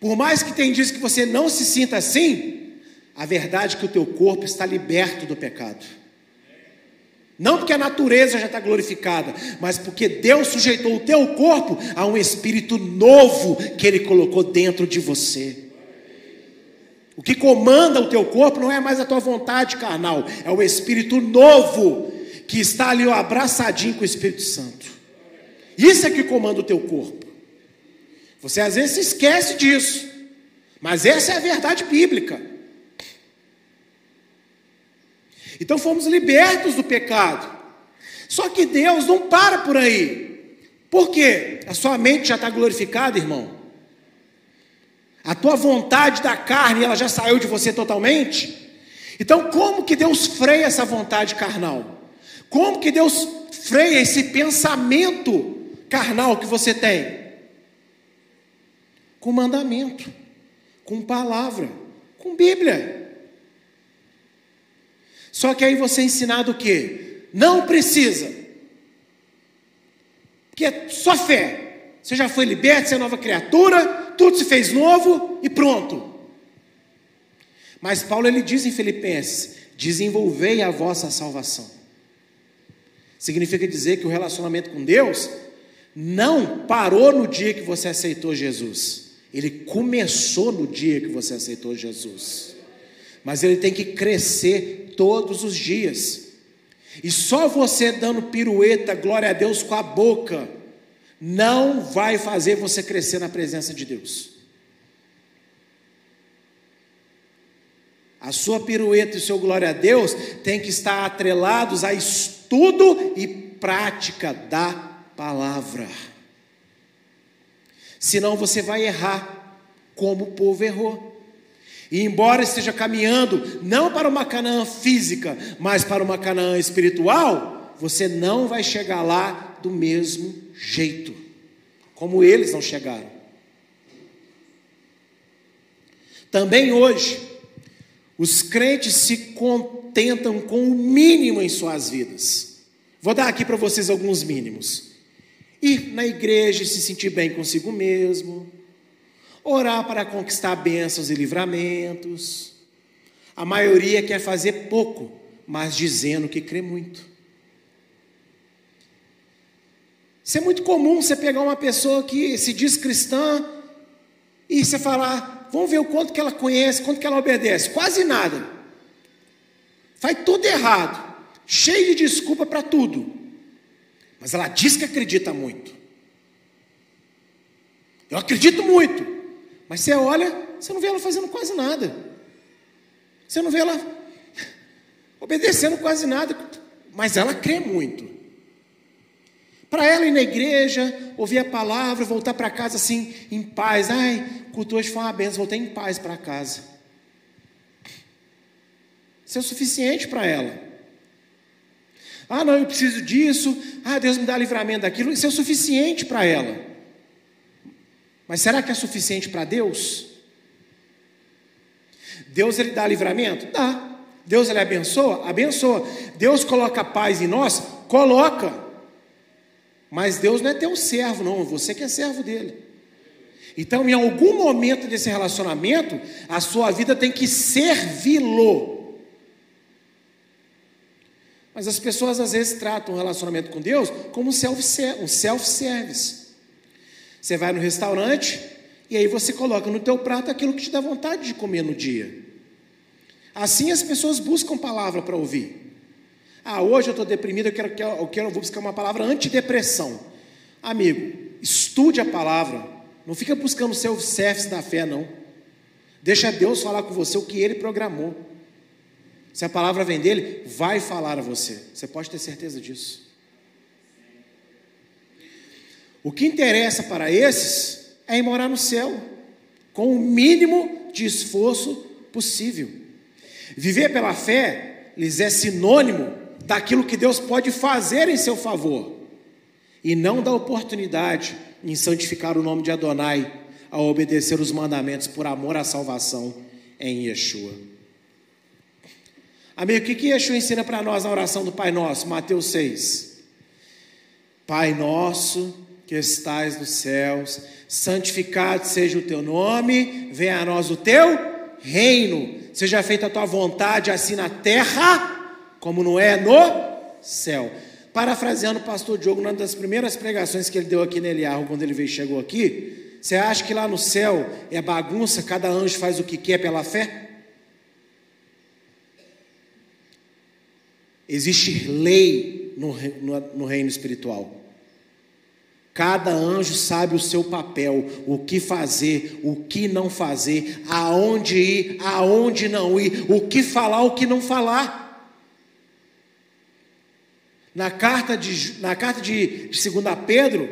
por mais que tenha dito que você não se sinta assim, a verdade é que o teu corpo está liberto do pecado. Não porque a natureza já está glorificada, mas porque Deus sujeitou o teu corpo a um espírito novo que Ele colocou dentro de você. O que comanda o teu corpo não é mais a tua vontade carnal, é o espírito novo que está ali abraçadinho com o Espírito Santo. Isso é que comanda o teu corpo. Você às vezes se esquece disso, mas essa é a verdade bíblica. Então fomos libertos do pecado. Só que Deus não para por aí. Por quê? A sua mente já está glorificada, irmão. A tua vontade da carne, ela já saiu de você totalmente. Então, como que Deus freia essa vontade carnal? Como que Deus freia esse pensamento carnal que você tem? Com mandamento, com palavra, com Bíblia. Só que aí você é ensinado o quê? Não precisa. Porque é só fé. Você já foi liberto, você é nova criatura, tudo se fez novo e pronto. Mas Paulo ele diz em Filipenses: desenvolvei a vossa salvação. Significa dizer que o relacionamento com Deus não parou no dia que você aceitou Jesus. Ele começou no dia que você aceitou Jesus. Mas ele tem que crescer todos os dias. E só você dando pirueta, glória a Deus, com a boca, não vai fazer você crescer na presença de Deus. A sua pirueta e o seu glória a Deus tem que estar atrelados a estudo e prática da palavra. Senão você vai errar, como o povo errou. E embora esteja caminhando não para uma Canaã física, mas para uma Canaã espiritual, você não vai chegar lá do mesmo jeito, como eles não chegaram. Também hoje, os crentes se contentam com o mínimo em suas vidas. Vou dar aqui para vocês alguns mínimos. Ir na igreja e se sentir bem consigo mesmo orar para conquistar bênçãos e livramentos. A maioria quer fazer pouco, mas dizendo que crê muito. Isso é muito comum você pegar uma pessoa que se diz cristã e você falar, vamos ver o quanto que ela conhece, quanto que ela obedece. Quase nada. Faz tudo errado, cheio de desculpa para tudo. Mas ela diz que acredita muito. Eu acredito muito. Mas você olha, você não vê ela fazendo quase nada. Você não vê ela obedecendo quase nada. Mas ela crê muito. Para ela ir na igreja, ouvir a palavra, voltar para casa assim, em paz. Ai, culto hoje foi uma benção, voltei em paz para casa. Isso é o suficiente para ela. Ah, não, eu preciso disso. Ah, Deus me dá livramento daquilo. Isso é o suficiente para ela. Mas será que é suficiente para Deus? Deus ele dá livramento? Dá. Deus ele abençoa? Abençoa. Deus coloca paz em nós? Coloca. Mas Deus não é teu servo, não. Você que é servo dele. Então, em algum momento desse relacionamento, a sua vida tem que servi-lo. Mas as pessoas às vezes tratam o relacionamento com Deus como um self-service. Você vai no restaurante e aí você coloca no teu prato aquilo que te dá vontade de comer no dia. Assim as pessoas buscam palavra para ouvir. Ah, hoje eu estou deprimido, eu quero, eu quero, vou buscar uma palavra antidepressão. Amigo, estude a palavra. Não fica buscando o seu service da fé, não. Deixa Deus falar com você o que Ele programou. Se a palavra vem dele, vai falar a você. Você pode ter certeza disso. O que interessa para esses é ir morar no céu, com o mínimo de esforço possível. Viver pela fé lhes é sinônimo daquilo que Deus pode fazer em seu favor, e não da oportunidade em santificar o nome de Adonai, a obedecer os mandamentos por amor à salvação em Yeshua. Amigo, o que, que Yeshua ensina para nós na oração do Pai Nosso? Mateus 6. Pai nosso que estais nos céus, santificado seja o teu nome, venha a nós o teu reino, seja feita a tua vontade, assim na terra, como não é no céu. Parafraseando o pastor Diogo, numa das primeiras pregações que ele deu aqui nele, quando ele veio chegou aqui, você acha que lá no céu é bagunça, cada anjo faz o que quer pela fé? Existe lei no, no, no reino espiritual. Cada anjo sabe o seu papel, o que fazer, o que não fazer, aonde ir, aonde não ir, o que falar, o que não falar. Na carta de, na carta de, de 2 Pedro,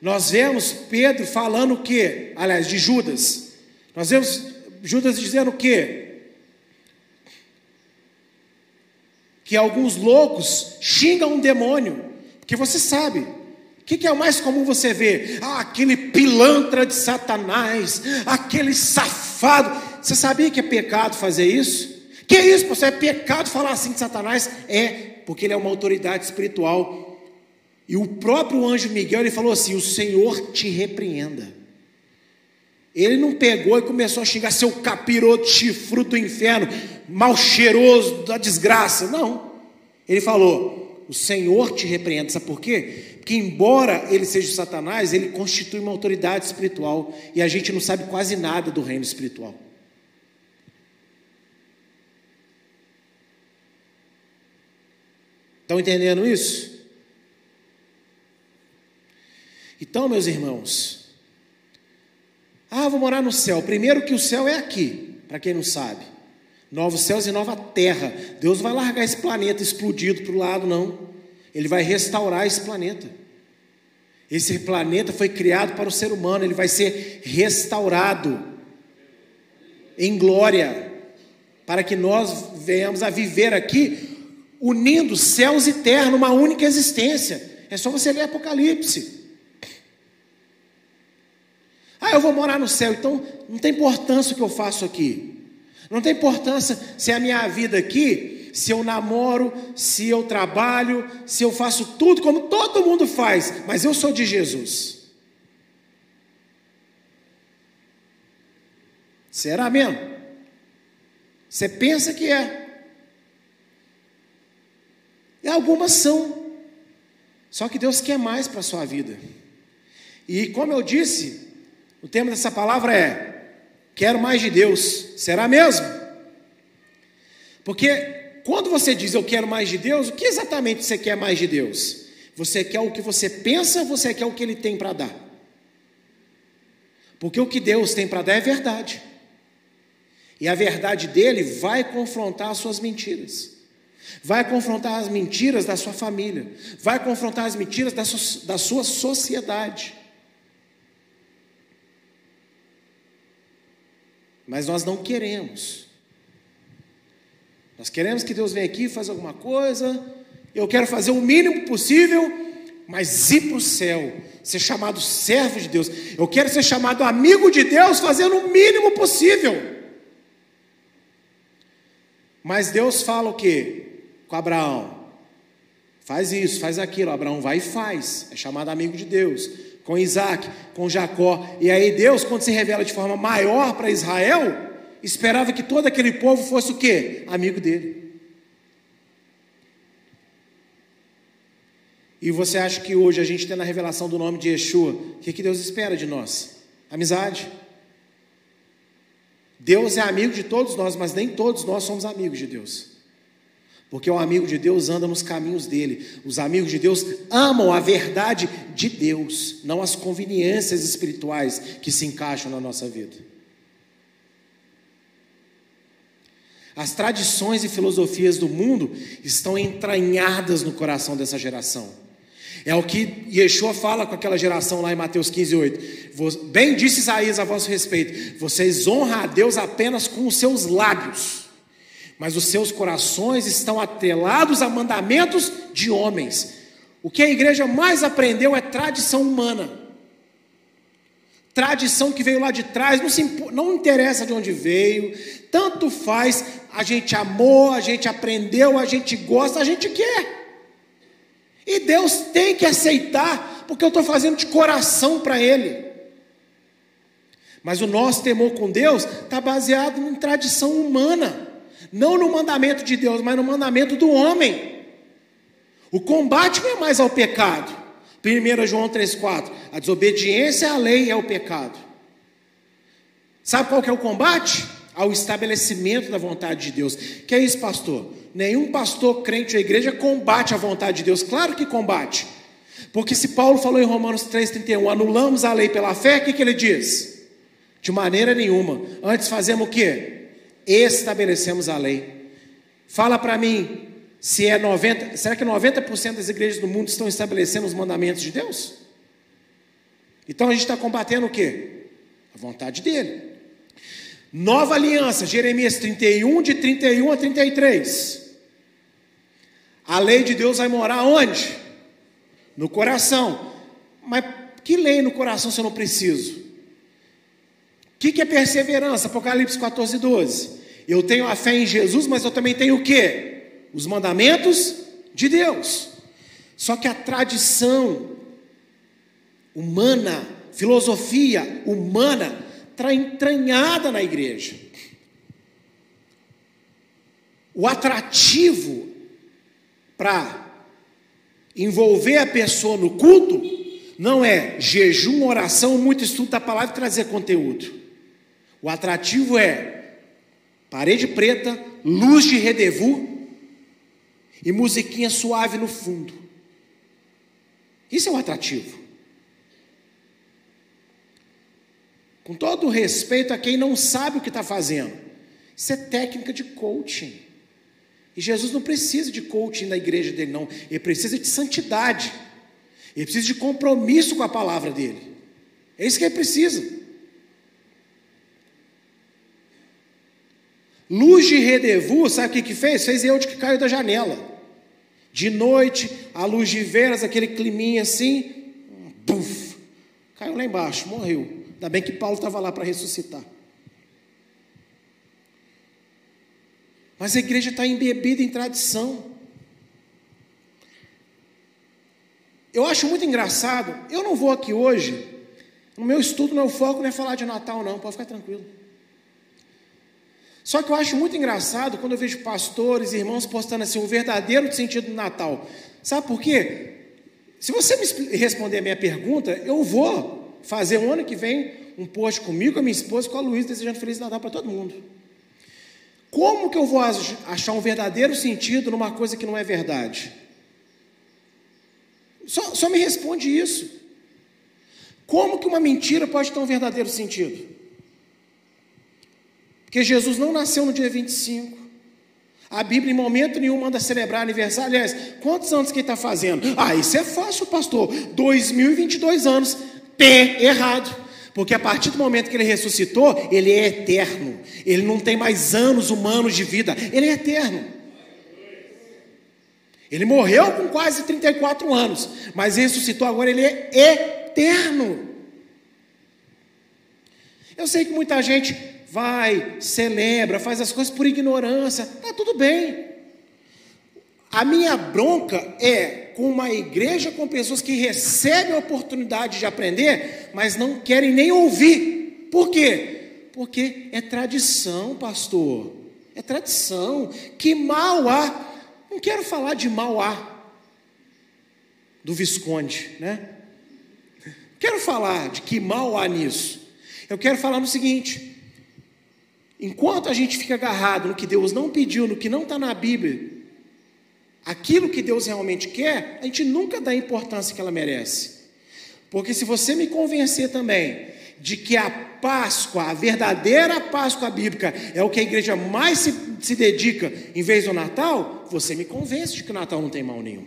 nós vemos Pedro falando o quê? Aliás, de Judas. Nós vemos Judas dizendo o quê? Que alguns loucos xingam um demônio. Porque você sabe, que, que, é o mais comum você ver? Ah, aquele pilantra de Satanás, aquele safado. Você sabia que é pecado fazer isso? Que é isso, você é pecado falar assim de Satanás? É porque ele é uma autoridade espiritual. E o próprio anjo Miguel, ele falou assim: O Senhor te repreenda. Ele não pegou e começou a xingar seu capiroto chifruto do inferno, mal cheiroso da desgraça. Não. Ele falou: O Senhor te repreenda. Sabe por quê? Porque, embora ele seja Satanás, ele constitui uma autoridade espiritual. E a gente não sabe quase nada do reino espiritual. Estão entendendo isso? Então, meus irmãos, ah, vou morar no céu. Primeiro que o céu é aqui, para quem não sabe. Novos céus e nova terra. Deus vai largar esse planeta explodido para o lado, não. Ele vai restaurar esse planeta. Esse planeta foi criado para o ser humano, ele vai ser restaurado em glória, para que nós venhamos a viver aqui unindo céus e terra numa única existência. É só você ler Apocalipse. Ah, eu vou morar no céu, então não tem importância o que eu faço aqui. Não tem importância se é a minha vida aqui, se eu namoro, se eu trabalho, se eu faço tudo como todo mundo faz, mas eu sou de Jesus. Será mesmo? Você pensa que é? E algumas são. Só que Deus quer mais para a sua vida. E como eu disse, o tema dessa palavra é: quero mais de Deus. Será mesmo? Porque quando você diz eu quero mais de Deus, o que exatamente você quer mais de Deus? Você quer o que você pensa você quer o que Ele tem para dar? Porque o que Deus tem para dar é verdade. E a verdade dele vai confrontar as suas mentiras vai confrontar as mentiras da sua família, vai confrontar as mentiras da sua, da sua sociedade. Mas nós não queremos. Nós queremos que Deus venha aqui e faça alguma coisa. Eu quero fazer o mínimo possível, mas ir para o céu, ser chamado servo de Deus. Eu quero ser chamado amigo de Deus, fazendo o mínimo possível. Mas Deus fala o quê? com Abraão. Faz isso, faz aquilo. Abraão vai e faz. É chamado amigo de Deus. Com Isaac, com Jacó. E aí Deus, quando se revela de forma maior para Israel, esperava que todo aquele povo fosse o quê? Amigo dele. E você acha que hoje a gente tem na revelação do nome de Yeshua, o que, que Deus espera de nós? Amizade. Deus é amigo de todos nós, mas nem todos nós somos amigos de Deus. Porque o amigo de Deus anda nos caminhos dele. Os amigos de Deus amam a verdade de Deus, não as conveniências espirituais que se encaixam na nossa vida. As tradições e filosofias do mundo estão entranhadas no coração dessa geração. É o que Yeshua fala com aquela geração lá em Mateus 15, 8. Bem disse Isaías a vosso respeito: vocês honram a Deus apenas com os seus lábios, mas os seus corações estão atrelados a mandamentos de homens. O que a igreja mais aprendeu é tradição humana. Tradição que veio lá de trás, não, se, não interessa de onde veio, tanto faz, a gente amou, a gente aprendeu, a gente gosta, a gente quer. E Deus tem que aceitar, porque eu estou fazendo de coração para Ele. Mas o nosso temor com Deus está baseado em tradição humana, não no mandamento de Deus, mas no mandamento do homem. O combate não é mais ao pecado. 1 João 3,4: a desobediência à lei é o pecado. Sabe qual que é o combate? Ao estabelecimento da vontade de Deus. Que é isso, pastor? nenhum pastor crente ou igreja combate a vontade de Deus. Claro que combate. Porque se Paulo falou em Romanos 3,31, anulamos a lei pela fé, o que, que ele diz? De maneira nenhuma. Antes fazemos o quê? Estabelecemos a lei. Fala para mim, se é 90, será que 90% das igrejas do mundo estão estabelecendo os mandamentos de Deus? Então a gente está combatendo o quê? A vontade dele. Nova aliança, Jeremias 31, de 31 a 33. A lei de Deus vai morar onde? No coração. Mas que lei no coração se eu não preciso? Que, que é perseverança? Apocalipse 14, 12. Eu tenho a fé em Jesus, mas eu também tenho o quê? Os mandamentos de Deus. Só que a tradição humana, filosofia humana, está entranhada na igreja. O atrativo para envolver a pessoa no culto não é jejum, oração, muito estudo da palavra e trazer conteúdo. O atrativo é parede preta, luz de redevu e musiquinha suave no fundo. Isso é o atrativo. Com todo respeito a quem não sabe o que está fazendo. Isso é técnica de coaching. E Jesus não precisa de coaching na igreja dele, não. Ele precisa de santidade. Ele precisa de compromisso com a palavra dele. É isso que ele precisa. Luz de Redevu, sabe o que, que fez? Fez eu de que caiu da janela. De noite, a luz de veras, aquele climinha assim, buf, caiu lá embaixo, morreu. Ainda bem que Paulo estava lá para ressuscitar. Mas a igreja está embebida em tradição. Eu acho muito engraçado. Eu não vou aqui hoje. No meu estudo, meu foco não é falar de Natal, não. Pode ficar tranquilo. Só que eu acho muito engraçado quando eu vejo pastores e irmãos postando assim o verdadeiro sentido do Natal. Sabe por quê? Se você me responder a minha pergunta, eu vou fazer um ano que vem um post comigo, com a minha esposa, com a Luísa, desejando Feliz Natal para todo mundo. Como que eu vou achar um verdadeiro sentido numa coisa que não é verdade? Só, só me responde isso. Como que uma mentira pode ter um verdadeiro sentido? Porque Jesus não nasceu no dia 25. A Bíblia em momento nenhum manda celebrar aniversário. Aliás, quantos anos que ele está fazendo? Ah, isso é fácil, pastor. 2022 anos. P, errado. Porque a partir do momento que ele ressuscitou, ele é eterno. Ele não tem mais anos humanos de vida, ele é eterno. Ele morreu com quase 34 anos, mas ressuscitou agora, ele é eterno. Eu sei que muita gente vai, celebra, faz as coisas por ignorância, está tudo bem. A minha bronca é com uma igreja com pessoas que recebem a oportunidade de aprender, mas não querem nem ouvir. Por quê? Porque é tradição, pastor. É tradição. Que mal há. Não quero falar de mal há do Visconde, né? Quero falar de que mal há nisso. Eu quero falar no seguinte: enquanto a gente fica agarrado no que Deus não pediu, no que não está na Bíblia, aquilo que Deus realmente quer, a gente nunca dá a importância que ela merece. Porque se você me convencer também de que a Páscoa, a verdadeira Páscoa bíblica, é o que a igreja mais se, se dedica em vez do Natal, você me convence de que o Natal não tem mal nenhum.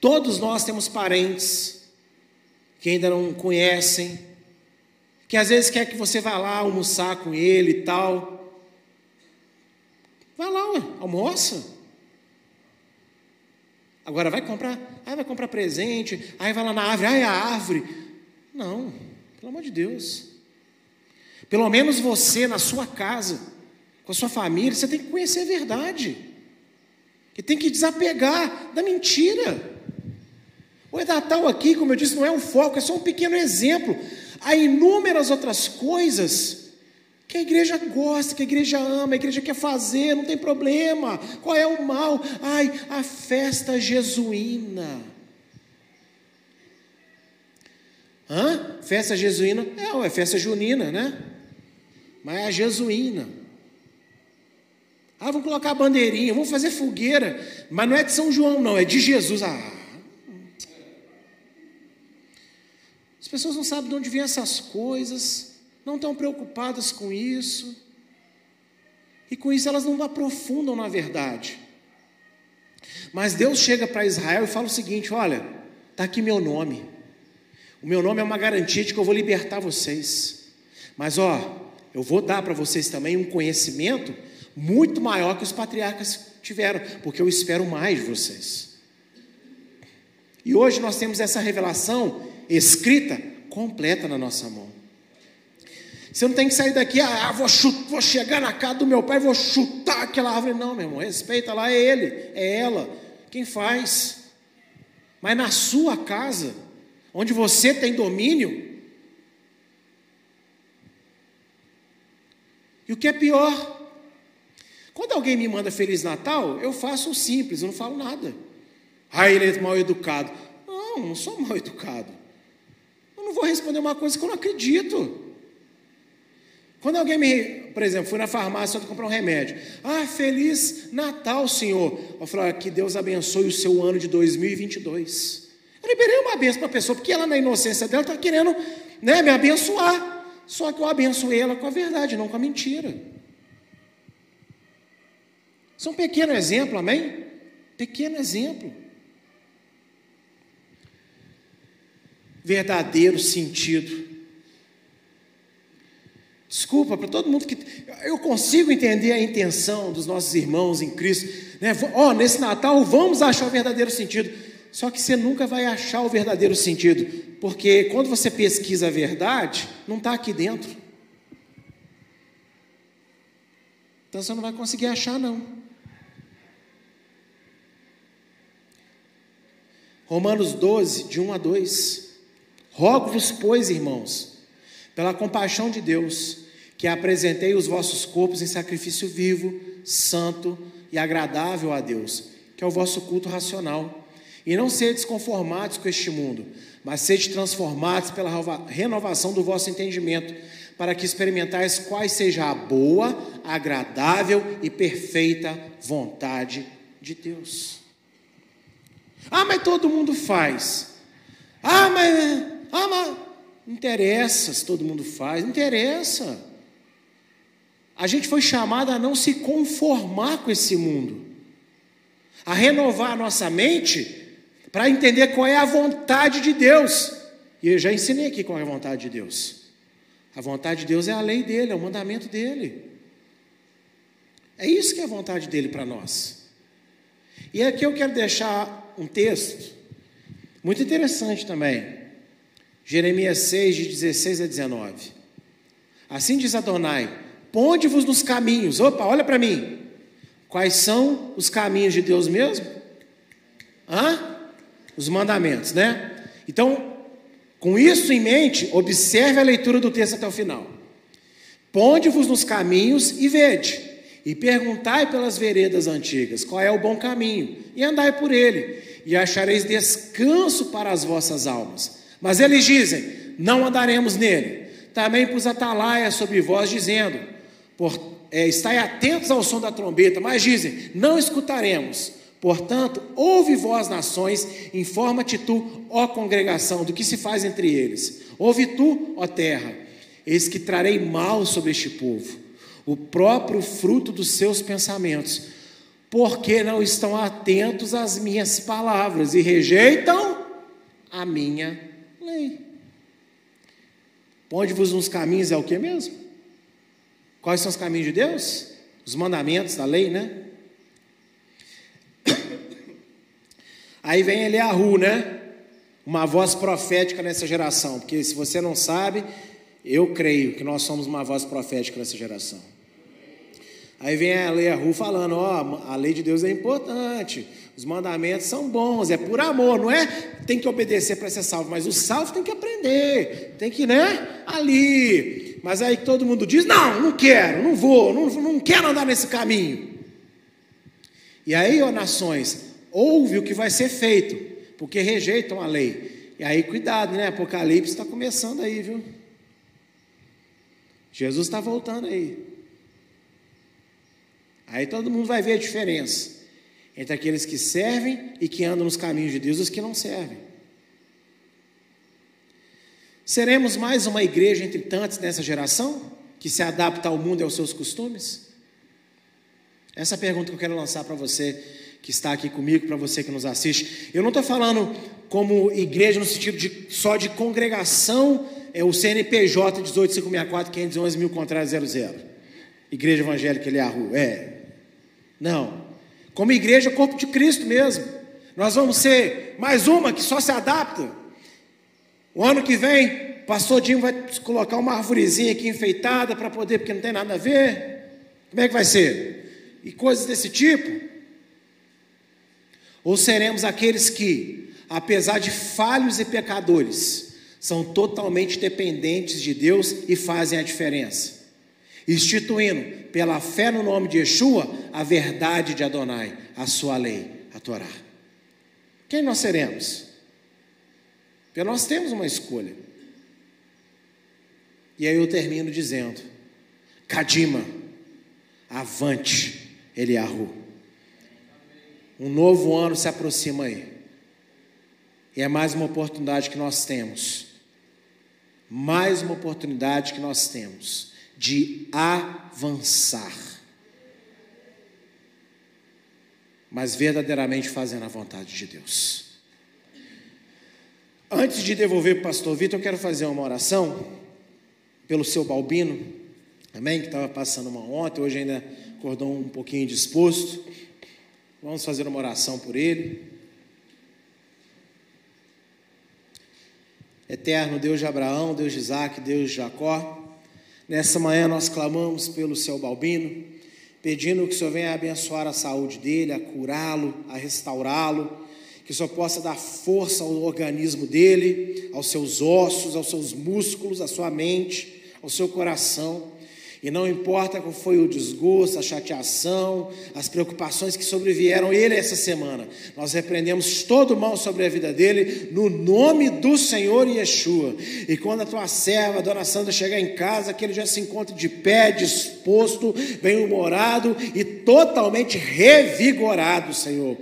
Todos nós temos parentes que ainda não conhecem, que às vezes quer que você vá lá almoçar com ele e tal. Vai lá, ué, almoça. Agora vai comprar, aí vai comprar presente, aí vai lá na árvore, ai a árvore. Não, pelo amor de Deus. Pelo menos você na sua casa, com a sua família, você tem que conhecer a verdade. E tem que desapegar da mentira. O Natal aqui, como eu disse, não é um foco, é só um pequeno exemplo. Há inúmeras outras coisas que a igreja gosta, que a igreja ama, a igreja quer fazer, não tem problema. Qual é o mal? Ai, a festa jesuína. Hã? Festa jesuína? É, é festa junina, né? Mas é a jesuína. Ah, vamos colocar a bandeirinha, vamos fazer fogueira. Mas não é de São João, não, é de Jesus. Ah, As pessoas não sabem de onde vêm essas coisas, não estão preocupadas com isso, e com isso elas não aprofundam na verdade. Mas Deus chega para Israel e fala o seguinte: olha, está aqui meu nome, o meu nome é uma garantia de que eu vou libertar vocês, mas ó, eu vou dar para vocês também um conhecimento muito maior que os patriarcas tiveram, porque eu espero mais de vocês. E hoje nós temos essa revelação escrita, completa na nossa mão. Você não tem que sair daqui, ah, vou, chutar, vou chegar na casa do meu pai, vou chutar aquela árvore. Não, meu irmão, respeita lá, é ele, é ela, quem faz. Mas na sua casa, onde você tem domínio, e o que é pior, quando alguém me manda Feliz Natal, eu faço o simples, eu não falo nada. Ah, ele é mal educado. Não, não sou mal educado vou responder uma coisa que eu não acredito. Quando alguém me, por exemplo, fui na farmácia para comprar um remédio. Ah, feliz Natal, Senhor. Eu falei, ah, que Deus abençoe o seu ano de 2022. Eu liberei uma benção para a pessoa, porque ela, na inocência dela, está querendo né, me abençoar. Só que eu abençoei ela com a verdade, não com a mentira. Isso é um pequeno exemplo, amém? Pequeno exemplo. Verdadeiro sentido. Desculpa para todo mundo que. Eu consigo entender a intenção dos nossos irmãos em Cristo. Né? Oh, nesse Natal vamos achar o verdadeiro sentido. Só que você nunca vai achar o verdadeiro sentido. Porque quando você pesquisa a verdade, não está aqui dentro. Então você não vai conseguir achar, não. Romanos 12, de 1 a 2. Rogo-vos, pois, irmãos, pela compaixão de Deus, que apresentei os vossos corpos em sacrifício vivo, santo e agradável a Deus, que é o vosso culto racional. E não sedes conformados com este mundo, mas sede transformados pela renovação do vosso entendimento, para que experimentais quais seja a boa, agradável e perfeita vontade de Deus. Ah, mas todo mundo faz. Ah, mas ah, mas não interessa se todo mundo faz, não interessa. A gente foi chamado a não se conformar com esse mundo, a renovar a nossa mente para entender qual é a vontade de Deus. E eu já ensinei aqui qual é a vontade de Deus. A vontade de Deus é a lei dele, é o mandamento dele. É isso que é a vontade dele para nós. E aqui eu quero deixar um texto muito interessante também. Jeremias 6, de 16 a 19. Assim diz Adonai: Ponde-vos nos caminhos, opa, olha para mim, Quais são os caminhos de Deus mesmo? Hã? Os mandamentos, né? Então, com isso em mente, observe a leitura do texto até o final. Ponde-vos nos caminhos e vede, e perguntai pelas veredas antigas qual é o bom caminho, e andai por ele, e achareis descanso para as vossas almas. Mas eles dizem: Não andaremos nele. Também pus atalaia sobre vós, dizendo: por, é, Estai atentos ao som da trombeta. Mas dizem: Não escutaremos. Portanto, ouve vós, nações, informa-te tu, ó congregação, do que se faz entre eles. Ouve tu, ó terra, eis que trarei mal sobre este povo, o próprio fruto dos seus pensamentos porque não estão atentos às minhas palavras e rejeitam a minha lei. Ponde-vos nos caminhos é o que mesmo? Quais são os caminhos de Deus? Os mandamentos da lei, né? Aí vem Eliahu, né? Uma voz profética nessa geração, porque se você não sabe, eu creio que nós somos uma voz profética nessa geração. Aí vem a lei falando, ó, a lei de Deus é importante, os mandamentos são bons, é por amor, não é tem que obedecer para ser salvo, mas o salvo tem que aprender, tem que, né, ali. Mas aí todo mundo diz, não, não quero, não vou, não, não quero andar nesse caminho. E aí, ó nações, ouve o que vai ser feito, porque rejeitam a lei. E aí, cuidado, né, Apocalipse está começando aí, viu? Jesus está voltando aí. Aí todo mundo vai ver a diferença entre aqueles que servem e que andam nos caminhos de Deus e os que não servem. Seremos mais uma igreja entre tantas nessa geração que se adapta ao mundo e aos seus costumes? Essa é a pergunta que eu quero lançar para você que está aqui comigo, para você que nos assiste. Eu não estou falando como igreja no sentido de só de congregação, é o CNPJ 18564 511 mil contrário 00. Igreja Evangélica Eliahu, é, não. Como igreja, corpo de Cristo mesmo. Nós vamos ser mais uma que só se adapta. O ano que vem, pastor Dinho vai colocar uma arvorezinha aqui enfeitada para poder, porque não tem nada a ver. Como é que vai ser? E coisas desse tipo. Ou seremos aqueles que, apesar de falhos e pecadores, são totalmente dependentes de Deus e fazem a diferença instituindo pela fé no nome de Yeshua a verdade de Adonai, a sua lei, a Torá. Quem nós seremos? Porque nós temos uma escolha. E aí eu termino dizendo: Kadima, avante, Eliahu. Um novo ano se aproxima aí. E é mais uma oportunidade que nós temos. Mais uma oportunidade que nós temos de avançar, mas verdadeiramente fazendo a vontade de Deus. Antes de devolver para o pastor Vitor, eu quero fazer uma oração pelo seu Balbino, amém? Que estava passando uma ontem, hoje ainda acordou um pouquinho disposto. Vamos fazer uma oração por ele. Eterno Deus de Abraão, Deus de Isaac, Deus de Jacó, Nessa manhã nós clamamos pelo seu Balbino, pedindo que o Senhor venha abençoar a saúde dele, a curá-lo, a restaurá-lo, que o Senhor possa dar força ao organismo dele, aos seus ossos, aos seus músculos, à sua mente, ao seu coração. E não importa qual foi o desgosto, a chateação, as preocupações que sobrevieram ele essa semana, nós repreendemos todo o mal sobre a vida dele, no nome do Senhor Yeshua. E quando a tua serva, a dona Sandra, chegar em casa, que ele já se encontre de pé, disposto, bem-humorado e totalmente revigorado, Senhor.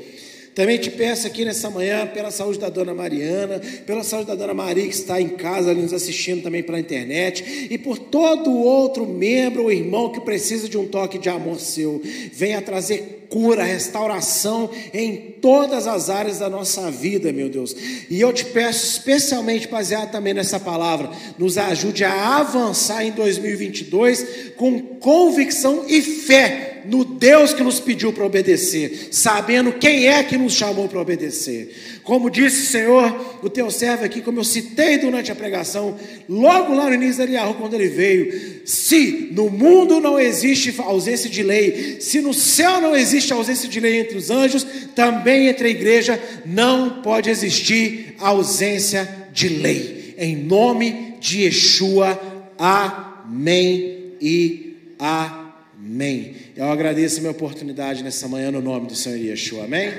Também te peço aqui nessa manhã pela saúde da dona Mariana, pela saúde da dona Maria que está em casa ali nos assistindo também pela internet, e por todo outro membro ou irmão que precisa de um toque de amor seu. Venha trazer cura, restauração em todas as áreas da nossa vida, meu Deus. E eu te peço, especialmente baseado também nessa palavra, nos ajude a avançar em 2022 com convicção e fé no Deus que nos pediu para obedecer, sabendo quem é que nos chamou para obedecer. Como disse o Senhor, o teu servo aqui, como eu citei durante a pregação, logo lá no início da Eliahu, quando ele veio, se no mundo não existe ausência de lei, se no céu não existe ausência de lei entre os anjos, também entre a igreja não pode existir ausência de lei. Em nome de Yeshua, amém e amém. Eu agradeço a minha oportunidade nessa manhã no nome do Senhor Yeshua, amém?